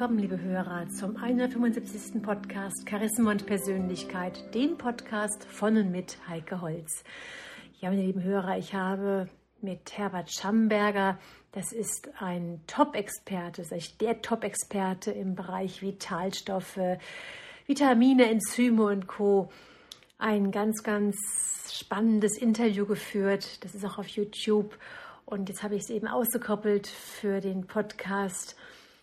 willkommen, liebe Hörer, zum 175. Podcast Charisma und Persönlichkeit, den Podcast von und mit Heike Holz. Ja, meine lieben Hörer, ich habe mit Herbert Schamberger, das ist ein Top-Experte, ist eigentlich der Top-Experte im Bereich Vitalstoffe, Vitamine, Enzyme und Co. Ein ganz, ganz spannendes Interview geführt. Das ist auch auf YouTube. Und jetzt habe ich es eben ausgekoppelt für den Podcast.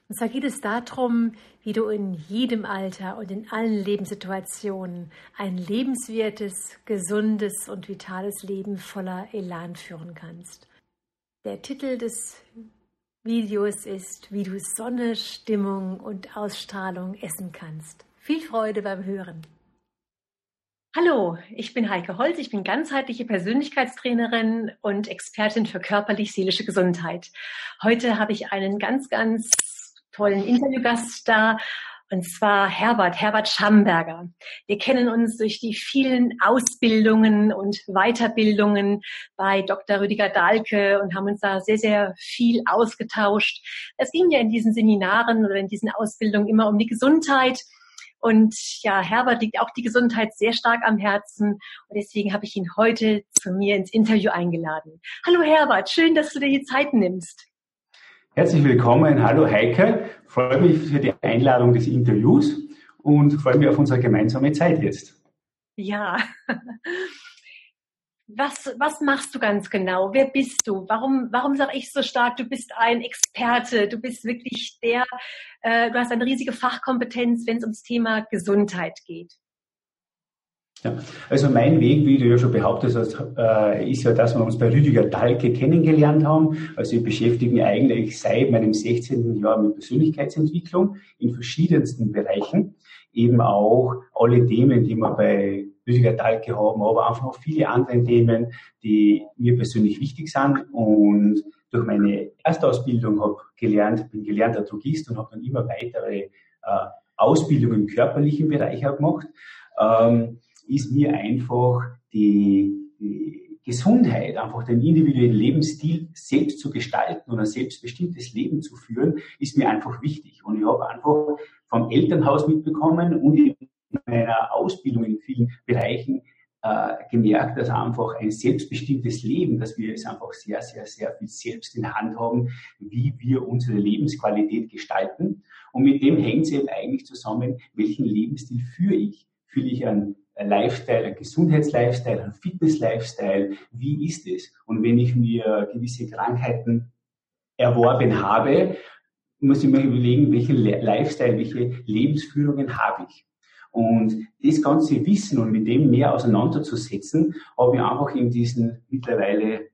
Und zwar geht es darum, wie du in jedem Alter und in allen Lebenssituationen ein lebenswertes, gesundes und vitales Leben voller Elan führen kannst. Der Titel des Videos ist, wie du Sonne, Stimmung und Ausstrahlung essen kannst. Viel Freude beim Hören. Hallo, ich bin Heike Holz, ich bin ganzheitliche Persönlichkeitstrainerin und Expertin für körperlich-seelische Gesundheit. Heute habe ich einen ganz, ganz tollen Interviewgast da, und zwar Herbert, Herbert Schamberger. Wir kennen uns durch die vielen Ausbildungen und Weiterbildungen bei Dr. Rüdiger Dahlke und haben uns da sehr, sehr viel ausgetauscht. Es ging ja in diesen Seminaren oder in diesen Ausbildungen immer um die Gesundheit. Und ja, Herbert liegt auch die Gesundheit sehr stark am Herzen. Und deswegen habe ich ihn heute zu mir ins Interview eingeladen. Hallo Herbert, schön, dass du dir die Zeit nimmst. Herzlich willkommen. Hallo Heike. Freue mich für die Einladung des Interviews und freue mich auf unsere gemeinsame Zeit jetzt. Ja. Was, was machst du ganz genau? Wer bist du? Warum, warum sage ich so stark, du bist ein Experte, du bist wirklich der, äh, du hast eine riesige Fachkompetenz, wenn es ums Thema Gesundheit geht? Ja, also mein Weg, wie du ja schon behauptet hast, äh, ist ja, dass wir uns bei Rüdiger Dahlke kennengelernt haben. Also ich beschäftige mich eigentlich seit meinem 16. Jahr mit Persönlichkeitsentwicklung in verschiedensten Bereichen. Eben auch alle Themen, die wir bei Rüdiger Dahlke haben, aber einfach auch viele andere Themen, die mir persönlich wichtig sind. Und durch meine Erstausbildung habe gelernt, bin gelernter Drogist und habe dann immer weitere äh, Ausbildungen im körperlichen Bereich auch gemacht. Ähm, ist mir einfach die, die Gesundheit, einfach den individuellen Lebensstil selbst zu gestalten und ein selbstbestimmtes Leben zu führen, ist mir einfach wichtig. Und ich habe einfach vom Elternhaus mitbekommen und in meiner Ausbildung in vielen Bereichen äh, gemerkt, dass einfach ein selbstbestimmtes Leben, dass wir es einfach sehr, sehr, sehr viel selbst in Hand haben, wie wir unsere Lebensqualität gestalten. Und mit dem hängt es eben eigentlich zusammen, welchen Lebensstil führe ich. Fühle ich einen Lifestyle, ein Gesundheitslifestyle, ein Fitness-Lifestyle, wie ist es? Und wenn ich mir gewisse Krankheiten erworben habe, muss ich mir überlegen, welchen Lifestyle, welche Lebensführungen habe ich. Und das ganze Wissen und mit dem mehr auseinanderzusetzen, habe ich einfach in diesen mittlerweile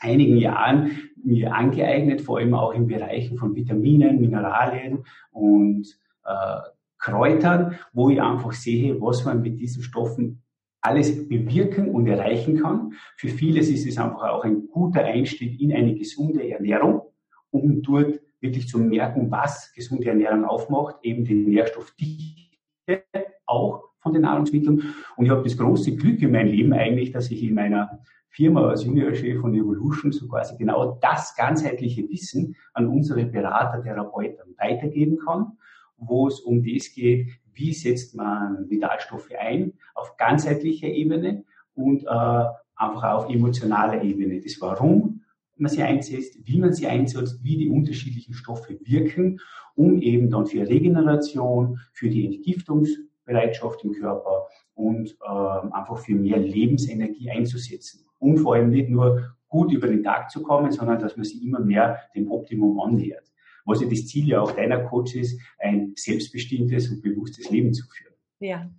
einigen Jahren mir angeeignet, vor allem auch in Bereichen von Vitaminen, Mineralien und äh, Kräutern, wo ich einfach sehe, was man mit diesen Stoffen alles bewirken und erreichen kann. Für vieles ist es einfach auch ein guter Einstieg in eine gesunde Ernährung, um dort wirklich zu merken, was gesunde Ernährung aufmacht, eben die Nährstoffdichte auch von den Nahrungsmitteln. Und ich habe das große Glück in meinem Leben eigentlich, dass ich in meiner Firma als Juniorchef von Evolution so quasi genau das ganzheitliche Wissen an unsere Berater, Therapeuten weitergeben kann wo es um das geht, wie setzt man Vitalstoffe ein auf ganzheitlicher Ebene und äh, einfach auf emotionaler Ebene. Das Warum man sie einsetzt, wie man sie einsetzt, wie die unterschiedlichen Stoffe wirken, um eben dann für Regeneration, für die Entgiftungsbereitschaft im Körper und äh, einfach für mehr Lebensenergie einzusetzen. Und vor allem nicht nur gut über den Tag zu kommen, sondern dass man sich immer mehr dem Optimum annähert was ja das Ziel ja auch deiner Coach ist, ein selbstbestimmtes und bewusstes Leben zu führen. Ja.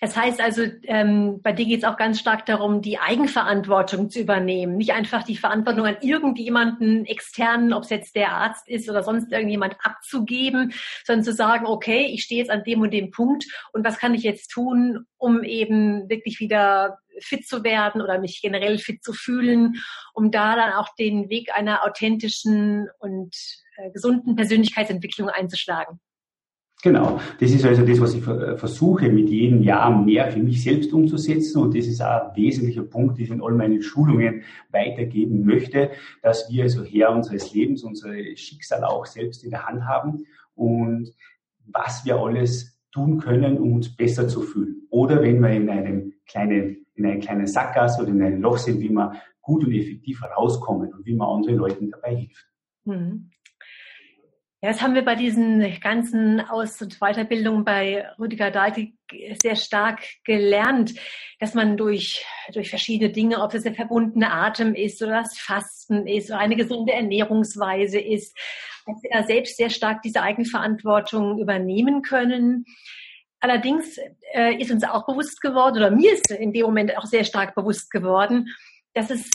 Das heißt also, ähm, bei dir geht es auch ganz stark darum, die Eigenverantwortung zu übernehmen. Nicht einfach die Verantwortung an irgendjemanden externen, ob es jetzt der Arzt ist oder sonst irgendjemand abzugeben, sondern zu sagen, okay, ich stehe jetzt an dem und dem Punkt und was kann ich jetzt tun, um eben wirklich wieder fit zu werden oder mich generell fit zu fühlen, um da dann auch den Weg einer authentischen und gesunden Persönlichkeitsentwicklung einzuschlagen. Genau, das ist also das, was ich äh, versuche mit jedem Jahr mehr für mich selbst umzusetzen und das ist auch ein wesentlicher Punkt, den ich in all meinen Schulungen weitergeben möchte, dass wir also Herr unseres Lebens, unser Schicksal auch selbst in der Hand haben und was wir alles tun können, um uns besser zu fühlen. Oder wenn wir in einem kleinen, in einer kleinen Sackgasse oder in einem Loch sind, wie wir gut und effektiv herauskommen und wie man anderen Leuten dabei hilft. Mhm. Ja, das haben wir bei diesen ganzen Aus- und Weiterbildungen bei Rüdiger Dahlke sehr stark gelernt, dass man durch, durch verschiedene Dinge, ob es der verbundene Atem ist oder das Fasten ist oder eine gesunde Ernährungsweise ist, dass wir da selbst sehr stark diese Eigenverantwortung übernehmen können. Allerdings äh, ist uns auch bewusst geworden, oder mir ist in dem Moment auch sehr stark bewusst geworden, dass es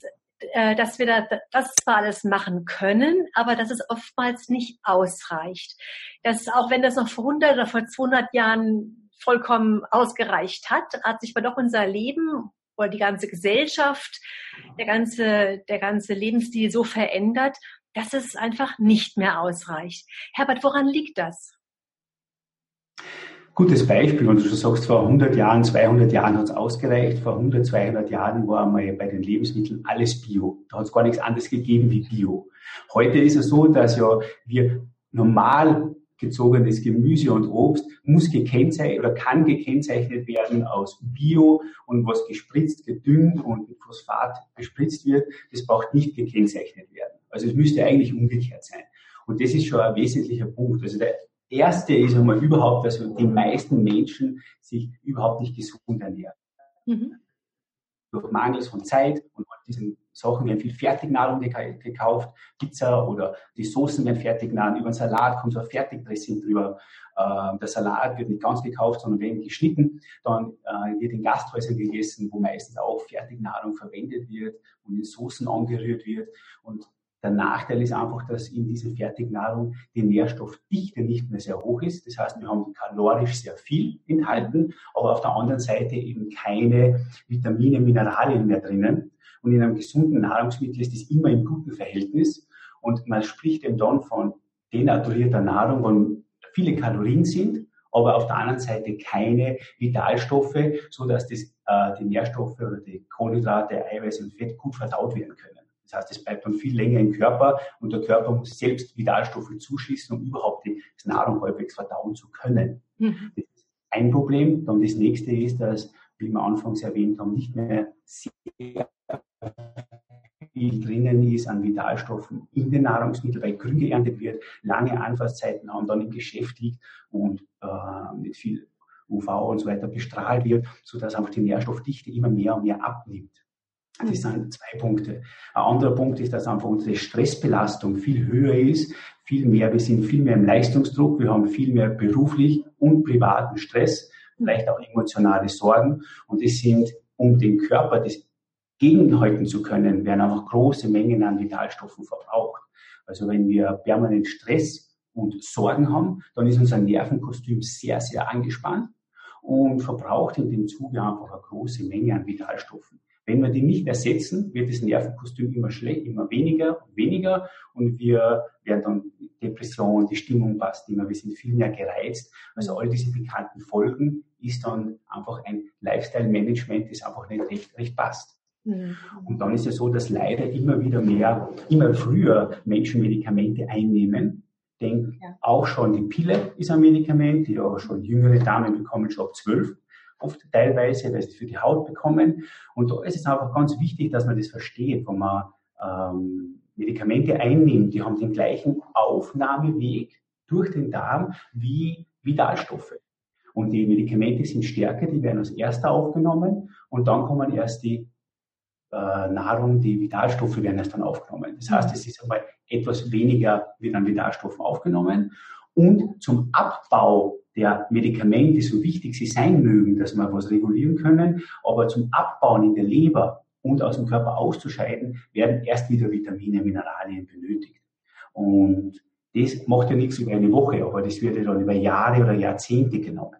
dass wir da, das zwar alles machen können, aber dass es oftmals nicht ausreicht. Dass auch wenn das noch vor 100 oder vor 200 Jahren vollkommen ausgereicht hat, hat sich aber doch unser Leben oder die ganze Gesellschaft, der ganze, der ganze Lebensstil so verändert, dass es einfach nicht mehr ausreicht. Herbert, woran liegt das? Gutes Beispiel, wenn du schon sagst, vor 100 Jahren, 200 Jahren hat es ausgereicht. Vor 100, 200 Jahren war einmal bei den Lebensmitteln alles Bio. Da hat es gar nichts anderes gegeben wie Bio. Heute ist es so, dass ja wir normal gezogenes Gemüse und Obst muss gekennzeichnet oder kann gekennzeichnet werden aus Bio und was gespritzt, gedüngt und mit Phosphat bespritzt wird, das braucht nicht gekennzeichnet werden. Also es müsste eigentlich umgekehrt sein. Und das ist schon ein wesentlicher Punkt. Also der erste ist einmal überhaupt, dass die meisten Menschen sich überhaupt nicht gesund ernähren. Mhm. Durch Mangels von Zeit und diesen Sachen werden viel Fertignahrung gekauft, Pizza oder die Soßen werden Fertignahrung, über den Salat kommt so ein Fertigdressing drüber. Äh, der Salat wird nicht ganz gekauft, sondern werden geschnitten. Dann äh, wird in Gasthäusern gegessen, wo meistens auch Fertignahrung verwendet wird und in Soßen angerührt wird. Und der Nachteil ist einfach, dass in dieser Fertignahrung die Nährstoffdichte nicht mehr sehr hoch ist. Das heißt, wir haben kalorisch sehr viel enthalten, aber auf der anderen Seite eben keine Vitamine, Mineralien mehr drinnen. Und in einem gesunden Nahrungsmittel ist das immer im guten Verhältnis. Und man spricht eben dann von denaturierter Nahrung, wo viele Kalorien sind, aber auf der anderen Seite keine Vitalstoffe, so dass das, äh, die Nährstoffe oder die Kohlenhydrate, Eiweiß und Fett gut verdaut werden können. Das heißt, es bleibt dann viel länger im Körper und der Körper muss selbst Vitalstoffe zuschießen, um überhaupt die Nahrung halbwegs verdauen zu können. Mhm. Das ist ein Problem. Dann das nächste ist, dass, wie wir anfangs erwähnt haben, nicht mehr sehr viel drinnen ist an Vitalstoffen in den Nahrungsmitteln, weil grün geerntet wird, lange Anfasszeiten haben, dann im Geschäft liegt und äh, mit viel UV und so weiter bestrahlt wird, sodass einfach die Nährstoffdichte immer mehr und mehr abnimmt. Das sind zwei Punkte. Ein anderer Punkt ist, dass einfach unsere Stressbelastung viel höher ist, viel mehr, wir sind viel mehr im Leistungsdruck, wir haben viel mehr beruflich und privaten Stress, vielleicht auch emotionale Sorgen und das sind, um den Körper das gegenhalten zu können, werden einfach große Mengen an Vitalstoffen verbraucht. Also wenn wir permanent Stress und Sorgen haben, dann ist unser Nervenkostüm sehr, sehr angespannt und verbraucht in dem Zuge einfach eine große Menge an Vitalstoffen. Wenn wir die nicht ersetzen, wird das Nervenkostüm immer schlecht, immer weniger und weniger und wir werden dann Depression, die Stimmung passt immer, wir sind viel mehr gereizt. Also all diese bekannten Folgen ist dann einfach ein Lifestyle-Management, das einfach nicht recht, recht passt. Mhm. Und dann ist es so, dass leider immer wieder mehr, immer früher Menschen Medikamente einnehmen. Denk ja. auch schon die Pille ist ein Medikament, die aber schon jüngere Damen bekommen schon ab zwölf oft teilweise, weil sie für die Haut bekommen. Und da ist es einfach ganz wichtig, dass man das versteht, wenn man ähm, Medikamente einnimmt, die haben den gleichen Aufnahmeweg durch den Darm wie Vitalstoffe. Und die Medikamente sind stärker, die werden als erster aufgenommen und dann kommen erst die äh, Nahrung, die Vitalstoffe werden erst dann aufgenommen. Das heißt, es ist einmal etwas weniger wird an Vitalstoffen aufgenommen und zum Abbau der Medikamente, so wichtig sie sein mögen, dass wir was regulieren können, aber zum Abbauen in der Leber und aus dem Körper auszuscheiden, werden erst wieder Vitamine, Mineralien benötigt. Und das macht ja nichts über eine Woche, aber das wird ja dann über Jahre oder Jahrzehnte genommen.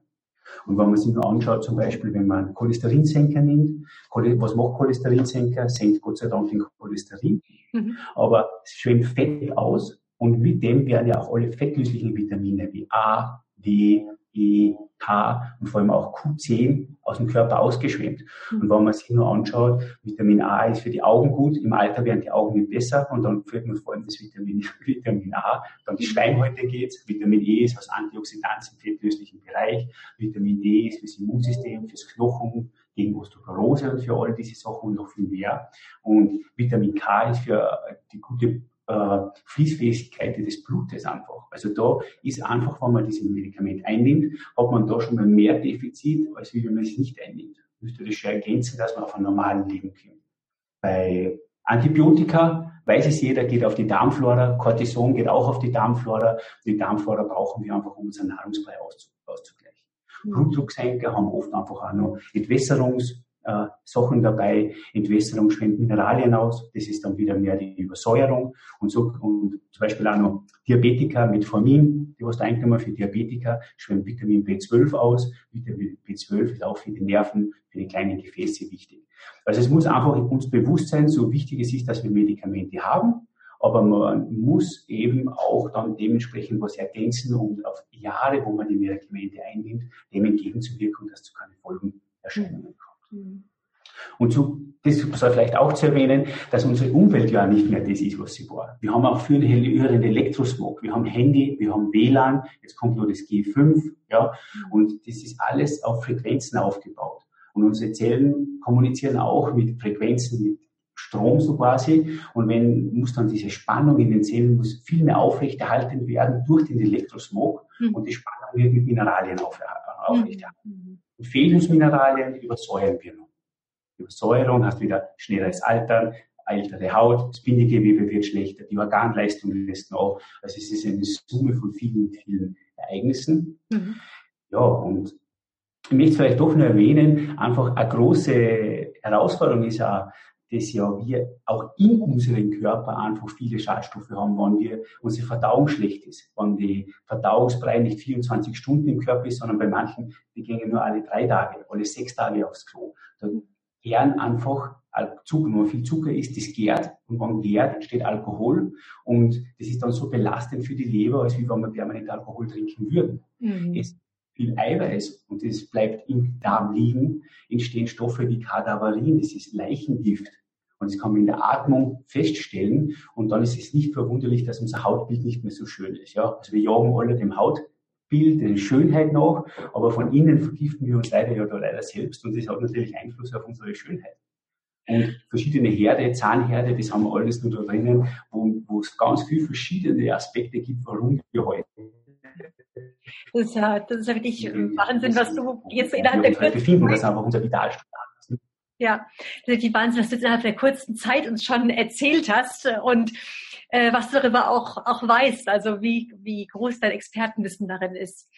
Und wenn man sich nur anschaut, zum Beispiel, wenn man Cholesterinsenker nimmt, was macht Cholesterinsenker? Senkt Gott sei Dank den Cholesterin, mhm. aber es schwemmt Fett aus und mit dem werden ja auch alle fettlöslichen Vitamine wie A, D, E, K und vor allem auch Q10 aus dem Körper ausgeschwemmt. Mhm. Und wenn man sich nur anschaut, Vitamin A ist für die Augen gut, im Alter werden die Augen nicht besser und dann führt man vor allem das Vitamin, Vitamin A, dann die Schleimhäute geht Vitamin E ist als Antioxidant im fettlöslichen Bereich, Vitamin D ist fürs Immunsystem, fürs Knochen, gegen Osteoporose und für all diese Sachen und noch viel mehr. Und Vitamin K ist für die gute äh, Fließfähigkeit des Blutes einfach. Also da ist einfach, wenn man dieses Medikament einnimmt, hat man da schon mal mehr Defizit, als wenn man es nicht einnimmt. Müsste das schon ergänzen, dass man auf einen normalen Leben kommt. Bei Antibiotika weiß es jeder, geht auf die Darmflora, Cortison geht auch auf die Darmflora. Die Darmflora brauchen wir einfach, um unseren Nahrungsbrei auszugleichen. Mhm. Blutdrucksenker haben oft einfach auch noch Entwässerungs- äh, Sachen dabei. Entwässerung schwenkt Mineralien aus. Das ist dann wieder mehr die Übersäuerung. Und so, und zum Beispiel auch noch Diabetika, Metformin, die was da eingenommen für Diabetika, schwemmt Vitamin B12 aus. Vitamin B12 ist auch für die Nerven, für die kleinen Gefäße wichtig. Also es muss einfach uns bewusst sein, so wichtig es ist, dass wir Medikamente haben, aber man muss eben auch dann dementsprechend was ergänzen, um auf Jahre, wo man die Medikamente einnimmt, dem entgegenzuwirken, dass zu keine Folgenerscheinungen kommen. Und so, das soll vielleicht auch zu erwähnen, dass unsere Umwelt ja nicht mehr das ist, was sie war. Wir haben auch für höheren Elektrosmog. Wir haben Handy, wir haben WLAN, jetzt kommt nur das G5, ja. Und das ist alles auf Frequenzen aufgebaut. Und unsere Zellen kommunizieren auch mit Frequenzen, mit Strom so quasi. Und wenn, muss dann diese Spannung in den Zellen muss viel mehr aufrechterhalten werden durch den Elektrosmog. Mhm. Und die Spannung wird mit Mineralien aufrechterhalten. Mhm. Und fehlen uns Mineralien, übersäuern wir noch. Übersäuerung hast wieder schnelleres Altern, ältere Haut, das Bindegewebe wird schlechter, die Organleistung lässt nach. Also es ist eine Summe von vielen, vielen Ereignissen. Mhm. Ja, und ich möchte vielleicht doch nur erwähnen, einfach eine große Herausforderung ist auch, dass ja wir auch in unserem Körper einfach viele Schadstoffe haben, wenn wir, unsere Verdauung schlecht ist, wenn die Verdauungsbrei nicht 24 Stunden im Körper ist, sondern bei manchen, die gehen nur alle drei Tage, alle sechs Tage aufs Klo. Dann gären einfach Zucker, wenn man viel Zucker isst, das gärt und wenn gärt, entsteht Alkohol und das ist dann so belastend für die Leber, als wie wenn wir permanent Alkohol trinken würden. Mhm. Es viel Eiweiß und es bleibt im Darm liegen, entstehen Stoffe wie Kadaverin, das ist Leichengift. Und das kann man in der Atmung feststellen. Und dann ist es nicht verwunderlich, dass unser Hautbild nicht mehr so schön ist. Ja? Also wir jagen alle dem Hautbild, der Schönheit nach, aber von innen vergiften wir uns leider ja da leider selbst und das hat natürlich Einfluss auf unsere Schönheit. Und verschiedene Herde, Zahnherde, das haben wir alles nur da drinnen, wo, wo es ganz viele verschiedene Aspekte gibt, warum wir heute das ist ja, das ist ja wirklich Wahnsinn, was du jetzt innerhalb der befinden, das einfach unser Vitalstoff ja, das ist Wahnsinn, was du innerhalb der kurzen Zeit uns schon erzählt hast und äh, was du darüber auch, auch weißt, also wie, wie groß dein Expertenwissen darin ist.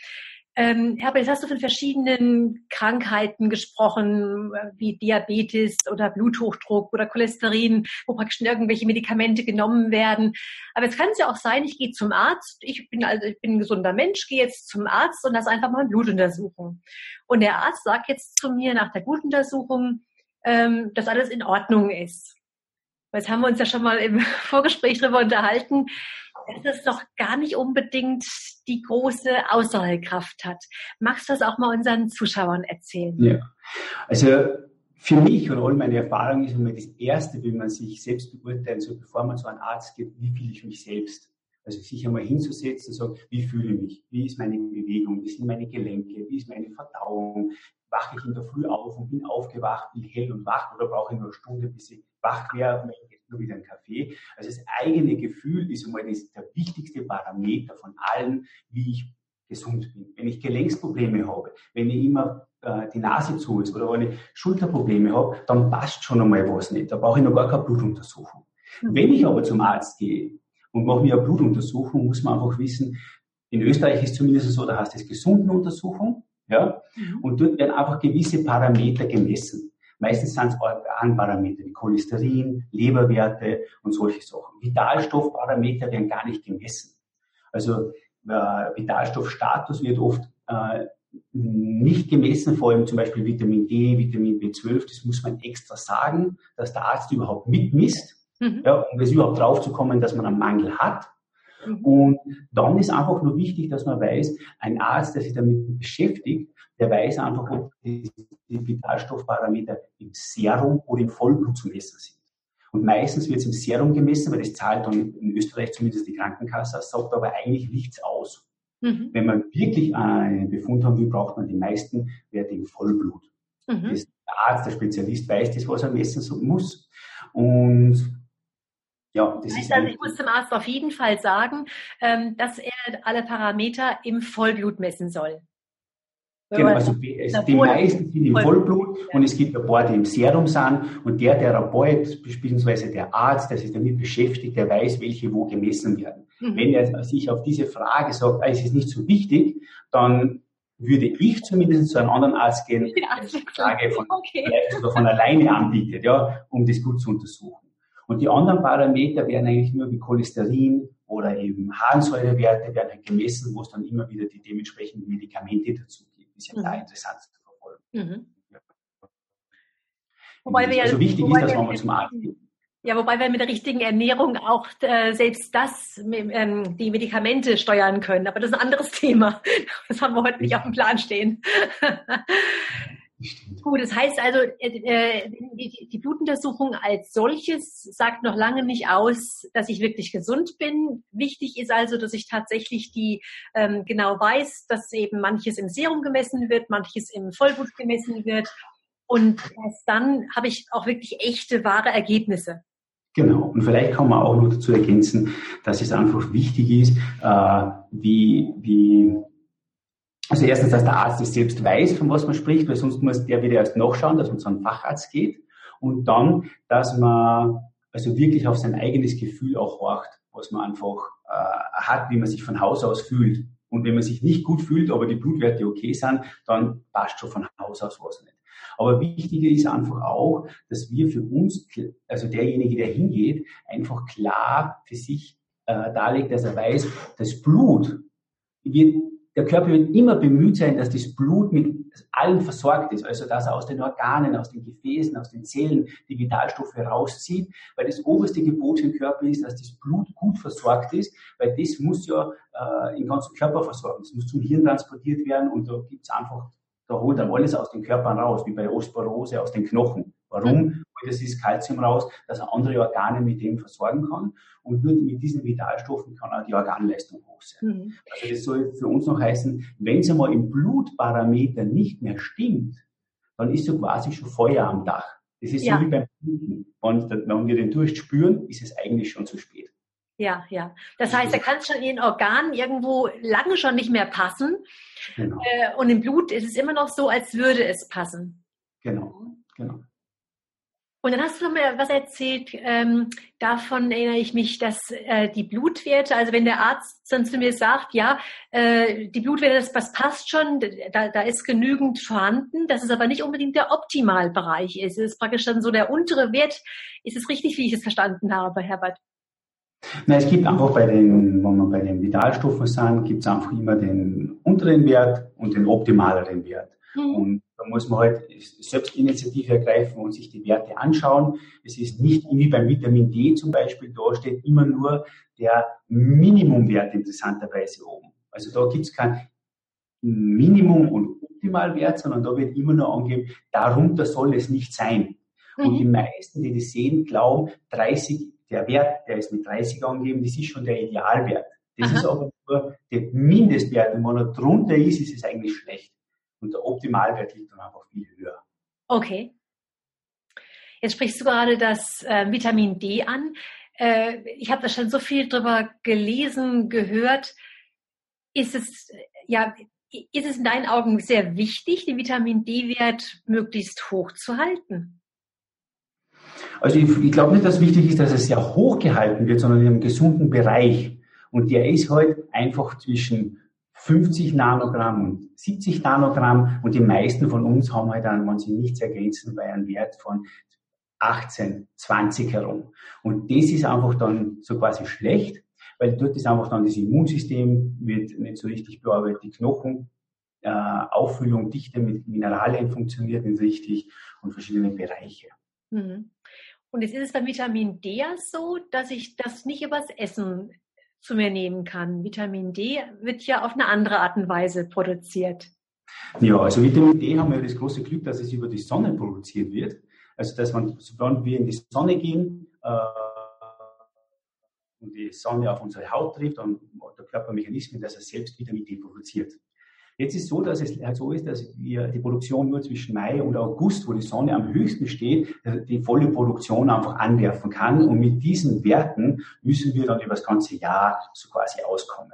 Ähm, Herbert, jetzt hast du von verschiedenen Krankheiten gesprochen, wie Diabetes oder Bluthochdruck oder Cholesterin, wo praktisch irgendwelche Medikamente genommen werden. Aber jetzt kann es ja auch sein, ich gehe zum Arzt, ich bin also ich bin ein gesunder Mensch, gehe jetzt zum Arzt und lass einfach mal ein Blut untersuchen. Und der Arzt sagt jetzt zu mir nach der Blutuntersuchung, ähm, dass alles in Ordnung ist. Jetzt haben wir uns ja schon mal im Vorgespräch darüber unterhalten, dass es doch gar nicht unbedingt die große Aussagekraft hat. Magst du das auch mal unseren Zuschauern erzählen? Ja, also für mich und all meine Erfahrungen ist immer das Erste, wie man sich selbst beurteilen soll, bevor man zu einem Arzt geht, wie fühle ich mich selbst? Also sich einmal hinzusetzen und sagen, wie fühle ich mich? Wie ist meine Bewegung? Wie sind meine Gelenke? Wie ist meine Verdauung? Wache ich in der Früh auf und bin aufgewacht, bin hell und wach oder brauche ich nur eine Stunde, bis ich wach wäre und jetzt nur wieder einen Kaffee? Also das eigene Gefühl ist einmal das, der wichtigste Parameter von allen, wie ich gesund bin. Wenn ich Gelenksprobleme habe, wenn ich immer äh, die Nase zu ist oder wenn ich Schulterprobleme habe, dann passt schon einmal was nicht. Da brauche ich noch gar keine Blutuntersuchung. Mhm. Wenn ich aber zum Arzt gehe und mache mir eine Blutuntersuchung, muss man einfach wissen, in Österreich ist zumindest so, da heißt es Gesundenuntersuchung, ja, mhm. und dort werden einfach gewisse Parameter gemessen. Meistens sind es Organparameter wie Cholesterin, Leberwerte und solche Sachen. Vitalstoffparameter werden gar nicht gemessen. Also äh, Vitalstoffstatus wird oft äh, nicht gemessen, vor allem zum Beispiel Vitamin D, Vitamin B12, das muss man extra sagen, dass der Arzt überhaupt mitmisst. Mhm. Ja, um es überhaupt drauf zu kommen, dass man einen Mangel hat. Mhm. Und dann ist einfach nur wichtig, dass man weiß, ein Arzt, der sich damit beschäftigt, der weiß einfach, ob die Vitalstoffparameter im Serum oder im Vollblut zu messen sind. Und meistens wird es im Serum gemessen, weil das zahlt dann in Österreich zumindest die Krankenkasse, sagt aber eigentlich nichts aus. Mhm. Wenn man wirklich einen Befund haben will, braucht man die meisten Werte im Vollblut. Mhm. der Arzt, der Spezialist weiß das, was er messen muss. Und ja, das heißt also, ich muss dem Arzt auf jeden Fall sagen, ähm, dass er alle Parameter im Vollblut messen soll. Genau, also die meisten sind im Vollblut und es gibt ein paar, die im Serum sind und der Therapeut, beziehungsweise der Arzt, der sich damit beschäftigt, der weiß, welche wo gemessen werden. Mhm. Wenn er sich auf diese Frage sagt, ah, es ist nicht so wichtig, dann würde ich zumindest zu einem anderen Arzt gehen, der die Frage von, okay. von alleine anbietet, ja, um das gut zu untersuchen. Und die anderen Parameter werden eigentlich nur wie Cholesterin oder eben Harnsäurewerte werden halt gemessen, wo es dann immer wieder die dementsprechenden Medikamente dazu gibt ist ja mhm. da interessant zu verfolgen. Mhm. Wobei wir also wichtig ist, dass man mal zum Arzt geht. Ja, wobei wir mit der richtigen Ernährung auch äh, selbst das, ähm, die Medikamente steuern können. Aber das ist ein anderes Thema. Das haben wir heute nicht auf dem Plan stehen. Gut, das heißt also, äh, äh, die, die, Blutuntersuchung als solches sagt noch lange nicht aus, dass ich wirklich gesund bin. Wichtig ist also, dass ich tatsächlich die ähm, genau weiß, dass eben manches im Serum gemessen wird, manches im Vollblut gemessen wird. Und erst dann habe ich auch wirklich echte, wahre Ergebnisse. Genau. Und vielleicht kann man auch noch dazu ergänzen, dass es einfach wichtig ist, äh, wie, wie also erstens, dass der Arzt es selbst weiß, von was man spricht, weil sonst muss der wieder erst nachschauen, dass man zu einem Facharzt geht. Und dann, dass man also wirklich auf sein eigenes Gefühl auch horcht, was man einfach äh, hat, wie man sich von Haus aus fühlt. Und wenn man sich nicht gut fühlt, aber die Blutwerte okay sind, dann passt schon von Haus aus was nicht. Aber wichtiger ist einfach auch, dass wir für uns, also derjenige, der hingeht, einfach klar für sich äh, darlegt, dass er weiß, das Blut wird der Körper wird immer bemüht sein, dass das Blut mit allen versorgt ist, also dass er aus den Organen, aus den Gefäßen, aus den Zellen die Vitalstoffe rauszieht, weil das oberste Gebot im Körper ist, dass das Blut gut versorgt ist, weil das muss ja äh, den ganzen Körper versorgen. Es muss zum Hirn transportiert werden und da gibt's einfach, da holt er alles aus den Körpern raus, wie bei Osteoporose aus den Knochen. Warum? Weil das ist Kalzium raus, dass er andere Organe mit dem versorgen kann. Und nur mit diesen Vitalstoffen kann auch die Organleistung hoch sein. Mhm. Also das soll für uns noch heißen, wenn es einmal im Blutparameter nicht mehr stimmt, dann ist so quasi schon Feuer am Dach. Das ist ja. so wie beim Bluten. Und wenn wir den Durst spüren, ist es eigentlich schon zu spät. Ja, ja. Das heißt, er kann schon in den Organen irgendwo lange schon nicht mehr passen. Genau. Äh, und im Blut ist es immer noch so, als würde es passen. Genau, genau. Und dann hast du noch mal was erzählt, ähm, davon erinnere ich mich, dass äh, die Blutwerte, also wenn der Arzt dann zu mir sagt, ja, äh, die Blutwerte, das, das passt schon, da, da ist genügend vorhanden, dass es aber nicht unbedingt der Optimalbereich ist. Es ist praktisch dann so der untere Wert. Ist es richtig, wie ich es verstanden habe, Herbert? Na, es gibt einfach bei den, wenn wir bei den Vitalstoffen sind, gibt es einfach immer den unteren Wert und den optimaleren Wert. Mhm. Und da muss man halt Selbstinitiative ergreifen und sich die Werte anschauen. Es ist nicht wie beim Vitamin D zum Beispiel, da steht immer nur der Minimumwert interessanterweise oben. Also da gibt es kein Minimum und Optimalwert, sondern da wird immer nur angegeben, darunter soll es nicht sein. Mhm. Und die meisten, die das sehen, glauben, 30, der Wert, der ist mit 30 angegeben, das ist schon der Idealwert. Das Aha. ist aber nur der Mindestwert. Und wenn er drunter ist, ist es eigentlich schlecht. Und der Optimalwert liegt dann einfach viel höher. Okay. Jetzt sprichst du gerade das äh, Vitamin D an. Äh, ich habe da schon so viel drüber gelesen, gehört. Ist es, ja, ist es in deinen Augen sehr wichtig, den Vitamin D-Wert möglichst hoch zu halten? Also ich, ich glaube nicht, dass wichtig ist, dass es sehr hoch gehalten wird, sondern in einem gesunden Bereich. Und der ist halt einfach zwischen 50 Nanogramm und 70 Nanogramm und die meisten von uns haben halt dann, wenn sie nichts ergänzen, bei einem Wert von 18, 20 herum. Und das ist einfach dann so quasi schlecht, weil dort ist einfach dann das Immunsystem wird nicht so richtig bearbeitet, die Knochen, äh, Auffüllung, Dichte mit Mineralien funktioniert nicht richtig und verschiedene Bereiche. Mhm. Und jetzt ist es beim Vitamin D so, dass ich das nicht übers Essen zu mir nehmen kann. Vitamin D wird ja auf eine andere Art und Weise produziert. Ja, also Vitamin D haben wir das große Glück, dass es über die Sonne produziert wird. Also dass man, sobald wir in die Sonne gehen äh, und die Sonne auf unsere Haut trifft, dann der Körper Mechanismen, dass er selbst Vitamin D produziert. Jetzt ist es so, dass es halt so ist, dass wir die Produktion nur zwischen Mai und August, wo die Sonne am höchsten steht, die volle Produktion einfach anwerfen kann. Und mit diesen Werten müssen wir dann über das ganze Jahr so quasi auskommen.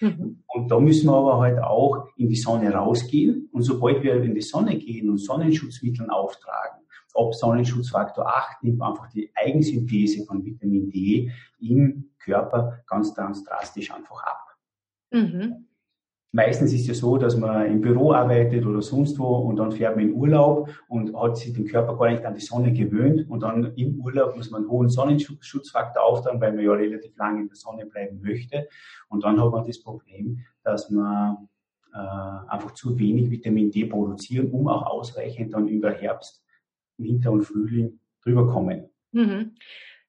Mhm. Und da müssen wir aber halt auch in die Sonne rausgehen. Und sobald wir in die Sonne gehen und Sonnenschutzmitteln auftragen, ob Sonnenschutzfaktor 8 nimmt einfach die Eigensynthese von Vitamin D im Körper ganz, ganz drastisch einfach ab. Mhm. Meistens ist es ja so, dass man im Büro arbeitet oder sonst wo und dann fährt man in Urlaub und hat sich den Körper gar nicht an die Sonne gewöhnt und dann im Urlaub muss man einen hohen Sonnenschutzfaktor auftragen, weil man ja relativ lange in der Sonne bleiben möchte. Und dann hat man das Problem, dass man äh, einfach zu wenig Vitamin D produzieren, um auch ausreichend dann über Herbst, Winter und Frühling drüber kommen. Mhm.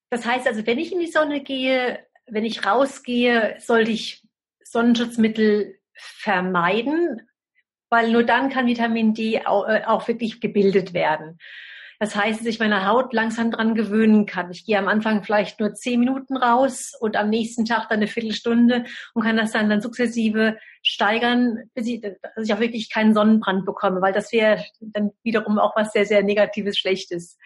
Das heißt also, wenn ich in die Sonne gehe, wenn ich rausgehe, sollte ich Sonnenschutzmittel vermeiden, weil nur dann kann Vitamin D auch, äh, auch wirklich gebildet werden. Das heißt, dass ich meine Haut langsam dran gewöhnen kann. Ich gehe am Anfang vielleicht nur zehn Minuten raus und am nächsten Tag dann eine Viertelstunde und kann das dann, dann sukzessive steigern, bis ich, dass ich auch wirklich keinen Sonnenbrand bekomme, weil das wäre dann wiederum auch was sehr, sehr Negatives, Schlechtes.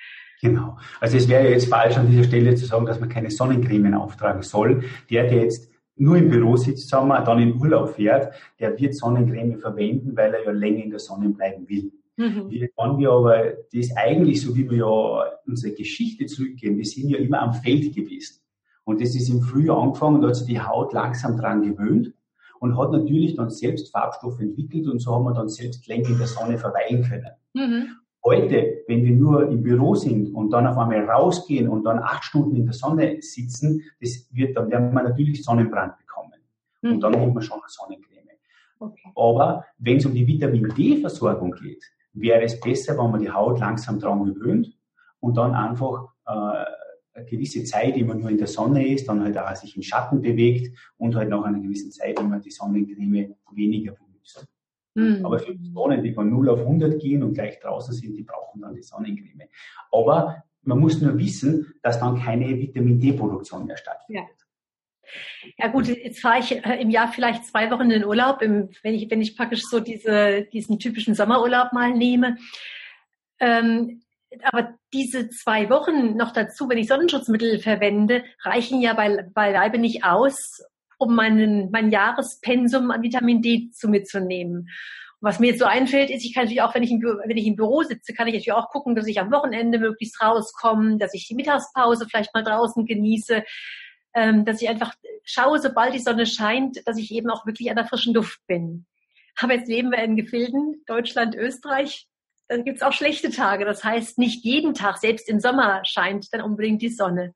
Genau. Also es wäre jetzt falsch an dieser Stelle zu sagen, dass man keine Sonnencremen auftragen soll. Der, der jetzt nur im Büro sitzt, sagen wir, dann in Urlaub fährt, der wird Sonnencreme verwenden, weil er ja länger in der Sonne bleiben will. Mhm. Wenn wir aber das eigentlich, so wie wir ja unsere Geschichte zurückgehen, wir sind ja immer am Feld gewesen. Und das ist im Frühjahr angefangen, da hat sich die Haut langsam dran gewöhnt und hat natürlich dann selbst Farbstoffe entwickelt und so haben wir dann selbst länger in der Sonne verweilen können. Mhm. Heute, wenn wir nur im Büro sind und dann auf einmal rausgehen und dann acht Stunden in der Sonne sitzen, das wird, dann werden wir natürlich Sonnenbrand bekommen. Mhm. Und dann nimmt man schon eine Sonnencreme. Okay. Aber wenn es um die Vitamin D-Versorgung geht, wäre es besser, wenn man die Haut langsam dran gewöhnt und dann einfach äh, eine gewisse Zeit immer nur in der Sonne ist, dann halt auch sich im Schatten bewegt und halt nach einer gewissen Zeit immer die Sonnencreme weniger benutzt. Mhm. Aber für Personen, die von 0 auf 100 gehen und gleich draußen sind, die brauchen dann die Sonnencreme. Aber man muss nur wissen, dass dann keine Vitamin D-Produktion mehr stattfindet. Ja. Ja gut, jetzt fahre ich äh, im Jahr vielleicht zwei Wochen in den Urlaub, wenn ich, wenn ich praktisch so diese, diesen typischen Sommerurlaub mal nehme. Ähm, aber diese zwei Wochen noch dazu, wenn ich Sonnenschutzmittel verwende, reichen ja bei, beileibe nicht aus, um meinen, mein Jahrespensum an Vitamin D zu mitzunehmen. Und was mir jetzt so einfällt, ist, ich kann natürlich auch, wenn ich, im, wenn ich im Büro sitze, kann ich natürlich auch gucken, dass ich am Wochenende möglichst rauskomme, dass ich die Mittagspause vielleicht mal draußen genieße, ähm, dass ich einfach schaue, sobald die Sonne scheint, dass ich eben auch wirklich an der frischen Luft bin. Aber jetzt leben wir in Gefilden, Deutschland, Österreich, dann gibt's auch schlechte Tage. Das heißt, nicht jeden Tag, selbst im Sommer, scheint dann unbedingt die Sonne.